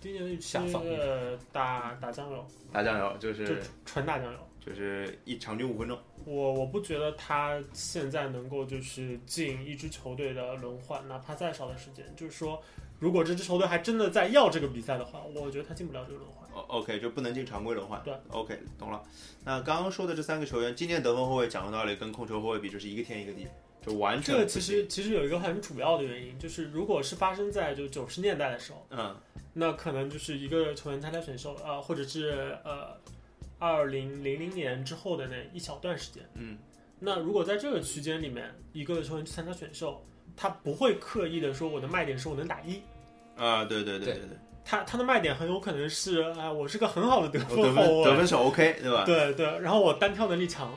第一年的预期下放呃打打酱油，打酱油就就是纯打酱油。就是一场均五分钟。我我不觉得他现在能够就是进一支球队的轮换，哪怕再少的时间。就是说，如果这支球队还真的在要这个比赛的话，我觉得他进不了这个轮换。哦，OK，就不能进常规轮换。对，OK，懂了。那刚刚说的这三个球员，今年得分后卫讲的道理跟控球后卫比，就是一个天一个地，就完全这个其实其实有一个很主要的原因，就是如果是发生在就九十年代的时候，嗯那可能就是一个球员参加选秀，呃，或者是呃二零零零年之后的那一小段时间。嗯那如果在这个区间里面，一个球员去参加选秀，他不会刻意的说我的卖点是我能打一，啊，对对对对对对，他他的卖点很有可能是啊、我是个很好的得得分后卫，得分手 OK 对吧？对对，然后我单挑能力强。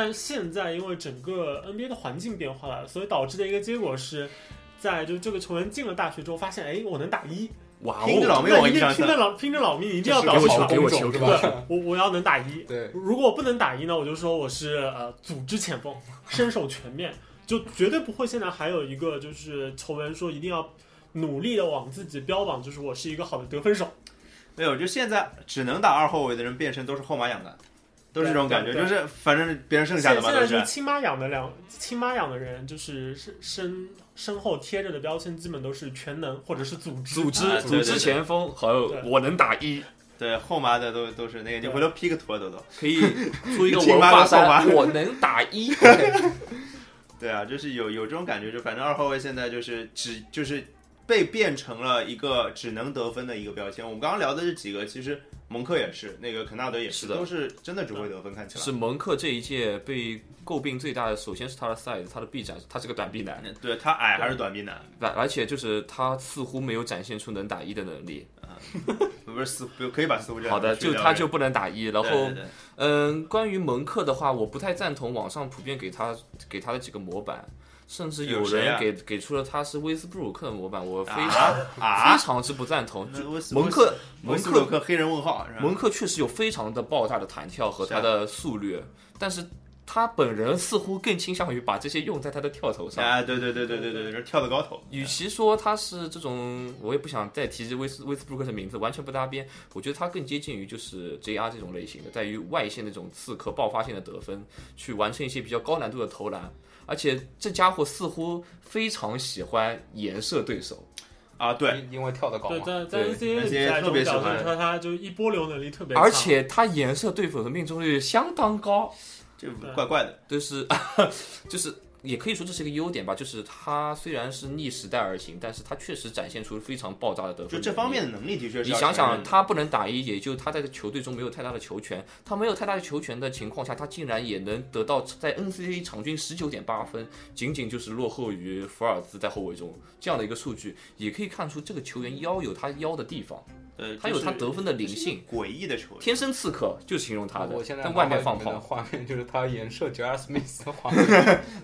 但现在因为整个 NBA 的环境变化了，所以导致的一个结果是，在就这个球员进了大学之后，发现哎，我能打一，哇拼着老哦！命往一上那一定拼着老拼着老命，一定要这是个表现出来。给我球给我是吧？我我要能打一，对，如果我不能打一呢，我就说我是呃组织前锋，身手全面，就绝对不会现在还有一个就是球员说一定要努力的往自己标榜，就是我是一个好的得分手。没有，就现在只能打二后卫的人变成都是后妈养的，都是这种感觉，就是反正别人剩下的嘛都现现在就是亲妈养的两亲妈养的人，就是身身身后贴着的标签基本都是全能或者是组织。组织组织前锋，还有我能打一，对后妈的都都是那个，你回头 P 个图啊，豆豆。可以出一个 亲文化妈跟后妈衫，我能打一。对啊，就是有有这种感觉，就反正二号位现在就是只就是被变成了一个只能得分的一个标签。我们刚刚聊的这几个，其实蒙克也是，那个肯纳德也是，是的都是真的只会得分，看起来。是蒙克这一届被诟病最大的，首先是他的 size，他的臂展，他是个短臂男，嗯对他矮还是短臂男？而而且就是他似乎没有展现出能打一的能力。不是似乎可以把似乎这样好的，就他就不能打一，然后对对对嗯，关于蒙克的话，我不太赞同网上普遍给他给他的几个模板，甚至有有谁啊人给、给出了他是威斯布鲁克的模板，我非常、非常之不赞同。就那威斯蒙克蒙克斯布鲁克黑人问号？蒙克确实有非常的爆炸的弹跳和他的速率，但是他本人似乎更倾向于把这些用在他的跳投上。啊，对对对对对对，这跳的高头。与其说他是这种，我也不想再提及威斯威斯布鲁克的名字，完全不搭边。我觉得他更接近于就是 JR 这种类型的，在于外线那种刺客爆发性的得分，去完成一些比较高难度的投篮。而且这家伙似乎非常喜欢颜射对手，啊，对，因因为跳得高对，嘛。在在对赛中特别喜欢表现出来，他就一波流能力特别强，而且他颜色对手的命中率相当高，这怪怪的。就是 就是也可以说这是一个优点吧，就是他虽然是逆时代而行，但是他确实展现出非常爆炸的得分。就这方面的能力的确是你想想，他不能打一，也就他在球队中没有太大的球权。他没有太大的球权的情况下，他竟然也能得到在 NCAA 场均十九点八分，仅仅就是落后于福尔兹在后卫中这样的一个数据，也可以看出这个球员腰有他腰的地方，呃，他有他得分的灵性，诡异的球员。天生刺客就是形容他的我现，在在外面放脑海里面的炮。画面就是他颜射 j a s Smith 的画面，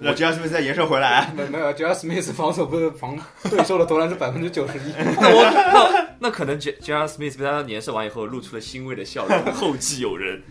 jr smith 再延射回来，没没有 j a s Smith 防守不是防对手的投篮是百分之九十一，那我那那可能 J J R Smith 被他颜射完以后露出了欣慰的笑容，后继有人。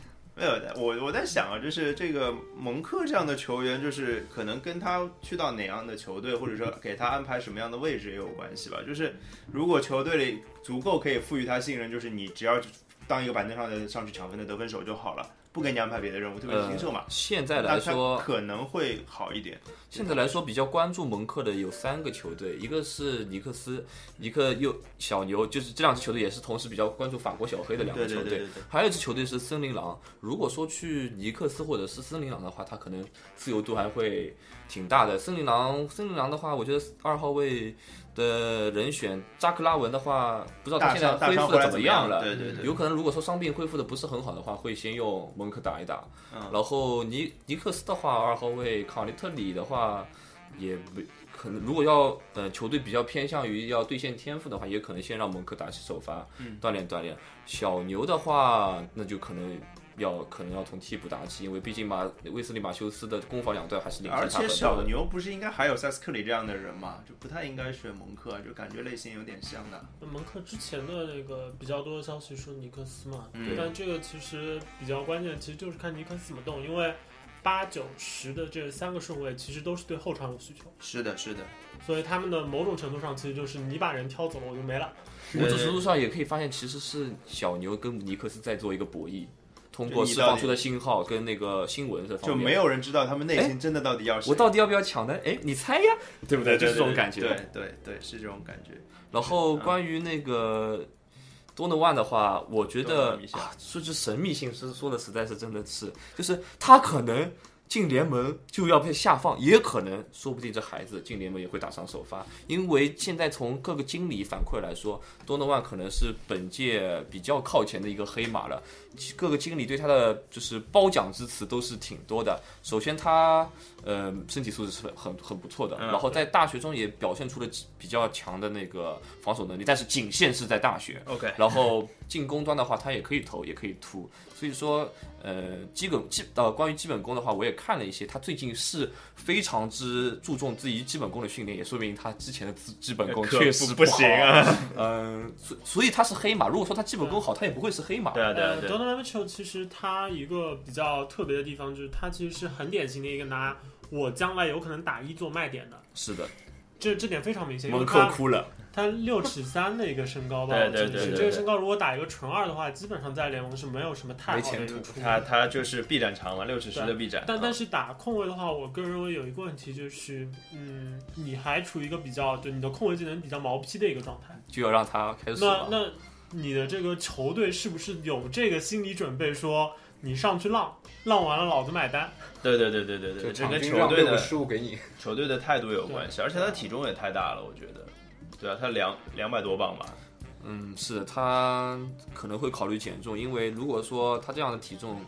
没有，我我在想啊，就是这个蒙克这样的球员，就是可能跟他去到哪样的球队，或者说给他安排什么样的位置也有关系吧。就是如果球队里足够可以赋予他信任，就是你只要当一个板凳上的上去抢分的得分手就好了，不给你安排别的任务，特别是新秀嘛，呃现在来说，可能会好一点。现在来说比较关注蒙克的有三个球队，一个是尼克斯，尼克又小牛，就是这两支球队也是同时比较关注法国小黑的两个球队。对对对对，还有一支球队是森林狼。如果说去尼克斯或者是森林狼的话，他可能自由度还会挺大的。森林狼，森林狼的话，我觉得二号位的人选扎克拉文的话，不知道他现在恢复的怎么样了。对对对，有可能如果说伤病恢复的不是很好的话，会先用蒙克打一打。嗯然后尼尼克斯的话，二号位卡利特里的话，也不可能。如果要呃球队比较偏向于要兑现天赋的话，也可能先让蒙克打起首发，嗯锻炼锻炼。小牛的话，那就可能。要可能要从替补打起，因为毕竟马威斯利马修斯的攻防两端还是领而先他很且小。牛不是应该还有塞斯克里这样的人嘛，就不太应该选蒙克，就感觉类型有点像的。蒙克之前的那个比较多的消息说尼克斯嘛，嗯但这个其实比较关键，其实就是看尼克斯怎么动，因为八九十的这三个顺位其实都是对后场有需求，是的，是的，所以他们的某种程度上其实就是你把人挑走了我就没了。某种程度上也可以发现，其实是小牛跟尼克斯在做一个博弈，通过释放出的信号跟那个新闻这方面，就没有人知道他们内心真的到底要谁。我到底要不要抢呢？哎，你猜呀，对不对？就是这种感觉。对对对，是这种感觉。然后关于那个多诺万的话，我觉得说句神秘性，是说的实在是真的是，就是他可能进联盟就要被下放，也可能说不定这孩子进联盟也会打上首发，因为现在从各个经理反馈来说，多诺万可能是本届比较靠前的一个黑马了。各个经理对他的就是褒奖之词都是挺多的。首先他呃身体素质是很很很不错的，嗯然后在大学中也表现出了比较强的那个防守能力，但是仅限是在大学。OK，然后进攻端的话，他也可以投，也可以突，所以说，呃，基本基呃，关于基本功的话，我也看了一些，他最近是非常之注重自己基本功的训练，也说明他之前的基基本功确实不不行。啊。嗯、所所以他是黑马。如果说他基本功好，他也不会是黑马。对啊对对啊，，Donovan Mitchell 其实他一个比较特别的地方就是他其实是很典型的一个拿我将来有可能打一做卖点的，是的，这这点非常明显，因为蒙克哭了。他六尺三的一个身高吧，对对对对对这个身高如果打一个纯二的话，基本上在联盟是没有什么太好的一个出路他他就是臂展长嘛，六尺十的臂展。但啊但是打控卫的话，我个人认为有一个问题就是，嗯，你还处于一个比较对你的控卫技能比较毛坯的一个状态。就要让他开始了。那那你的这个球队是不是有这个心理准备，说你上去浪，浪完了老子买单？对对对对对对，这场跟球队的失误给你，球队的态度有关系，而且他体重也太大了，我觉得。对啊，他两两百多磅吧。嗯，是他可能会考虑减重，因为如果说他这样的体重，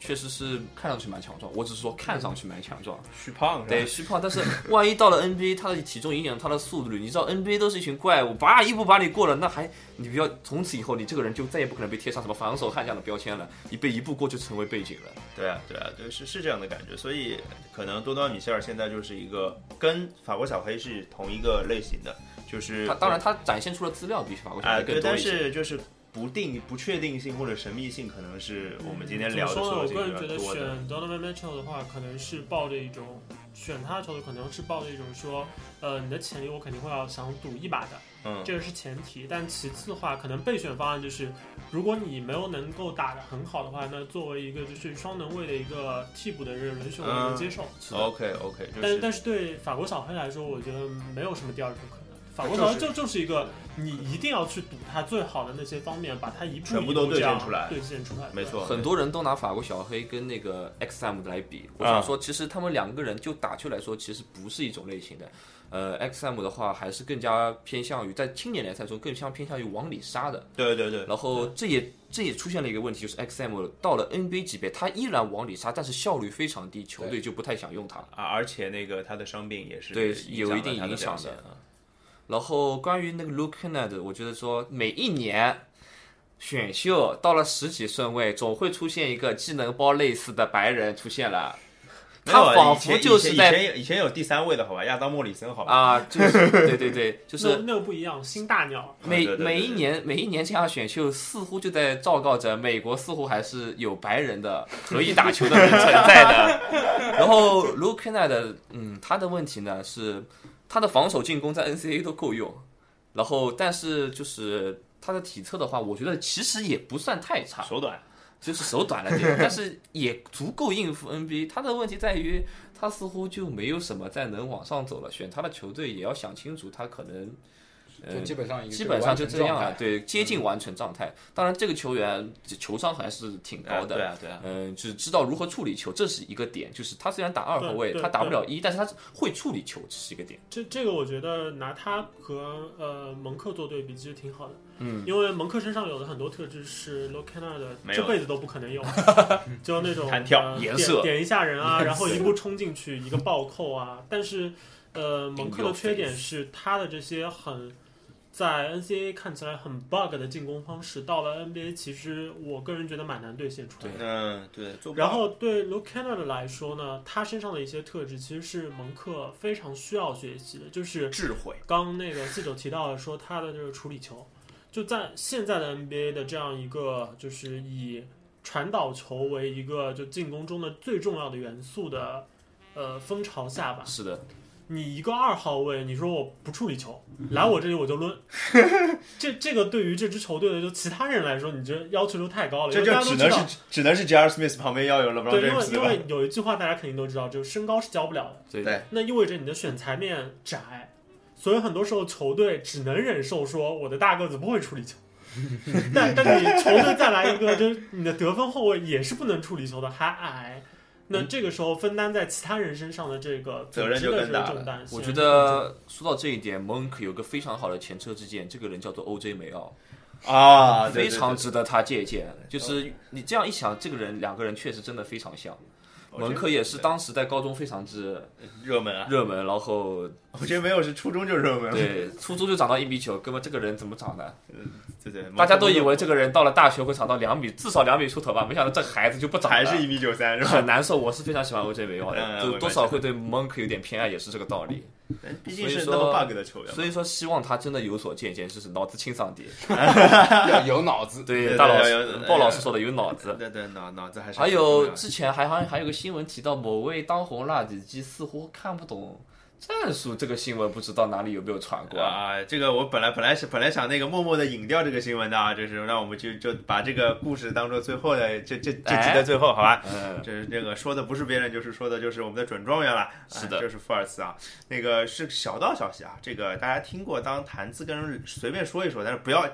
确实是看上去蛮强壮。我只是说看上去蛮强壮，虚胖对虚胖。但是万一到了 NBA，他的体重影响他的速度率，你知道 NBA 都是一群怪物，叭一步把你过了，那还你不要从此以后你这个人就再也不可能被贴上什么防守悍将的标签了，你被一步过就成为背景了。对啊，对啊，对，是是这样的感觉，所以可能多诺米歇尔现在就是一个跟法国小黑是同一个类型的，就是他当然他展现出了资料比法国小啊、黑对，但更多一些。是就是不定、不确定性或者神秘性，可能是我们今天聊的怎么说呢？所有这我个人觉得。选 Donovan Mitchell 的话，可能是抱着一种选他的球队，可能是抱着一种说，呃，你的潜力我肯定会要想赌一把的，嗯，这个是前提。但其次的话，可能备选方案就是，如果你没有能够打得很好的话，那作为一个就是双能位的一个替补的人人选，我能接受。OK OK，就但是但是对法国小黑来说，我觉得没有什么第二种可能。法国小孩就就是一个你一定要去赌他最好的那些方面，把它一步全部都一步这样兑现出来兑现出来。没错，很多人都拿法国小黑跟那个 XM 来比，我啊想说，其实他们两个人就打球来说，其实不是一种类型的。呃，XM 的话还是更加偏向于在青年联赛中更像偏向于往里杀的。对对对，然后这也这也出现了一个问题，就是 XM 到了 NBA 级别，他依然往里杀，但是效率非常低，球队就不太想用他了。啊，而且那个他的伤病也是对有一定影响的啊然后关于那个 Luke Kennard，我觉得说每一年选秀到了十几顺位，总会出现一个技能包类似的白人出现了，他仿佛就是在以前以前以前有第三位的好吧，亚当莫里森好吧，啊，就是对对对，就 是那那个不一样，新大鸟。每每一年每一年这样选秀，似乎就在昭告着美国似乎还是有白人的可以打球的人存在的。然后 Luke Kennard，嗯，他的问题呢是他的防守进攻在 NCAA 都够用，然后但是就是他的体测的话，我觉得其实也不算太差，手短，就是手短了点，但是也足够应付 NBA。他的问题在于，他似乎就没有什么再能往上走了。选他的球队也要想清楚，他可能，呃就，基本上一个基本上就这样了，完成状态对，接近完成状态。当然，这个球员球商还是挺高的。啊对啊对啊，嗯，只知道如何处理球，这是一个点。就是他虽然打二后卫，对对他打不了一，但是他会处理球，这是一个点。这这个我觉得拿他和呃蒙克做对比其实挺好的，嗯，因为蒙克身上有的很多特质是 l o c a n a 的这辈子都不可能有，就那种弹跳呃颜色点点一下人啊，然后一步冲进去一个暴扣啊，但是呃蒙克的缺点是他的这些很。在 NCAA 看起来很 bug 的进攻方式，到了 NBA 其实我个人觉得蛮难兑现出来的。嗯对，然后对 Luke Kennard 来说呢，他身上的一些特质其实是蒙克非常需要学习的，就是智慧，刚那个记者提到了说他的这个处理球，就在现在的 NBA 的这样一个就是以传导球为一个就进攻中的最重要的元素的呃风潮下吧，是的，你一个二号位，你说我不处理球，来我这里我就抡，这这个对于这支球队的就其他人来说，你这要求就太高了，这就只能家都知道是 只能是 J.R. Smith 旁边要有 LeBron 对，因为？因为有一句话大家肯定都知道，就是身高是教不了的。对对那意味着你的选材面窄，所以很多时候球队只能忍受说我的大个子不会处理球。但但你球队再来一个，就是你的得分后卫也是不能处理球的，还矮，那这个时候分担在其他人身上的这个责任就更大了我觉得说到这一点，Monk 有个非常好的前车之鉴，这个人叫做 OJ 梅奥。啊，非常值得他借鉴。就是你这样一想，这个人两个人确实真的非常像。我觉得文科也是当时在高中非常之热门啊，热门，然后我觉得没有是初中就热门了，对初中就长到一米九，哥们这个人怎么长的？对 对，大家都以为这个人到了大学会长到两米，至少两米出头吧，没想到这孩子就不长，还是一米九三是吧？很难受。我是非常喜欢 OJ 梅奥嗯的，就多少会对 Monk 有点偏爱，也是这个道理。毕竟是那么 bug 的球员嘛，所以说，希望他真的有所借鉴，就是脑子清爽点。要 有脑子。对，大老师鲍老师说的有脑子。对对脑脑子还是还有之前还好像还有个新闻提到某位当红辣子鸡似乎看不懂战术，这个新闻不知道哪里有没有传过啊？啊，这个我本来本来是本来想那个默默的引掉这个新闻的啊，就是让我们就就把这个故事当做最后的这这这集的最后，好吧？嗯，这是这个说的不是别人，就是说的就是我们的准状元了。是的啊就是福尔茨啊。那个是小道消息啊，这个大家听过当谈资跟人随便说一说，但是不要，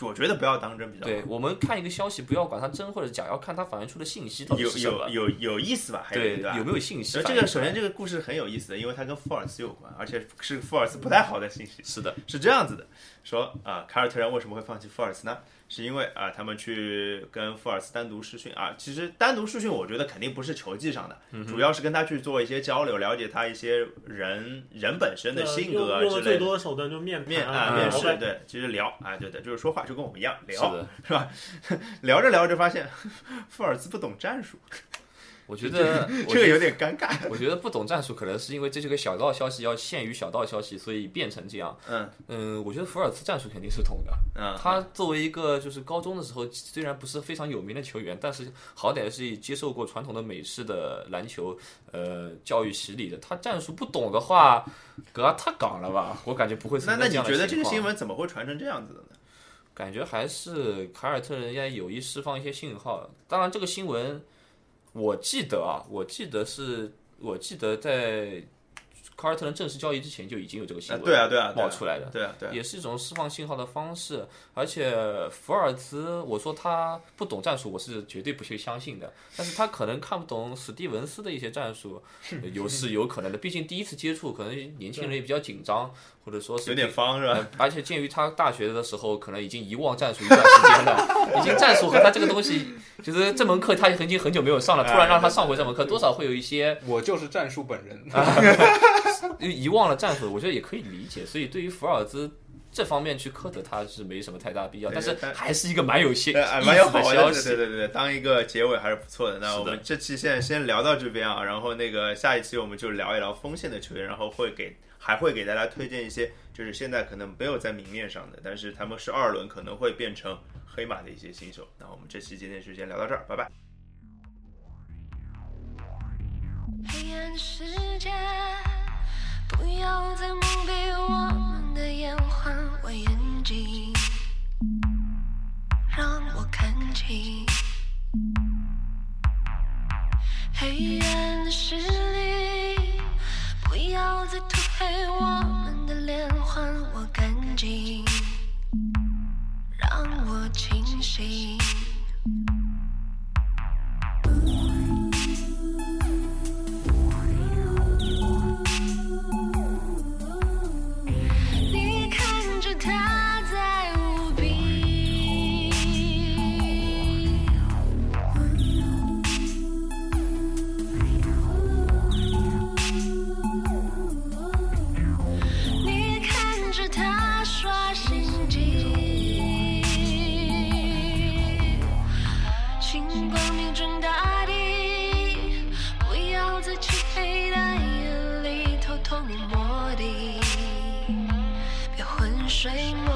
我觉得不要当真比较好。对我们看一个消息，不要管它真或者假，要看它反映出的信息到底有是什么有。有有意思吧？还有对，吧？有没有信息？这个首先这个故事很有意思的，因为它跟福尔茨有关，而且是福尔茨不太好的信息。是的，是这样子的，说啊，凯尔特人为什么会放弃福尔茨呢？是因为啊，他们去跟福尔茨单独试训啊。其实单独试训，我觉得肯定不是球技上的，嗯主要是跟他去做一些交流，了解他一些人人本身的呃性用用的最格之类的。多的手段就面面啊面试对，其实聊啊对对，就是说话就跟我们一样聊，的。是吧？聊着聊着发现 福尔茨不懂战术，我觉得这个有点尴尬。我觉得不懂战术，可能是因为这是个小道消息，要限于小道消息，所以变成这样。嗯嗯，我觉得福尔茨战术肯定是懂的。嗯，他作为一个就是高中的时候，虽然不是非常有名的球员，但是好歹是接受过传统的美式的篮球呃教育洗礼的。他战术不懂的话，哥太港了吧？我感觉不会存那那你觉得这个新闻怎么会传成这样子的呢？感觉还是凯尔特人要有意释放一些信号。当然，这个新闻我记得啊，我记得是，我记得在卡尔特人正式交易之前就已经有这个新啊闻对啊对啊冒出来的。对啊对啊，也是一种释放信号的方式，而且福尔兹，我说他不懂战术，我是绝对不去相信的。但是他可能看不懂史蒂文斯的一些战术，呃有是有可能的。毕竟第一次接触，可能年轻人也比较紧张，或者说是有点方是吧？呃而且鉴于他大学的时候可能已经遗忘战术一段时间了，已经战术和他这个东西，就是这门课他已经很久没有上了，突然让他上回这门课，多少会有一些我就是战术本人。遗忘了战术，我觉得也可以理解。所以对于福尔兹这方面去苛责他是没什么太大必要，但是还是一个蛮有些蛮有好消息。对对对对，当一个结尾还是不错的。那我们这期现在先聊到这边啊，然后那个下一期我们就聊一聊锋线的球员，然后会给还会给大家推荐一些，就是现在可能没有在明面上的，但是他们是二轮可能会变成黑马的一些新手。那我们这期今天就先聊到这儿，拜拜。黑暗世界，不要再蒙蔽我们的眼，还我眼睛，让我看清。黑暗的势力，不要再涂黑我们的脸，还我干净，让我清醒。里偷偷摸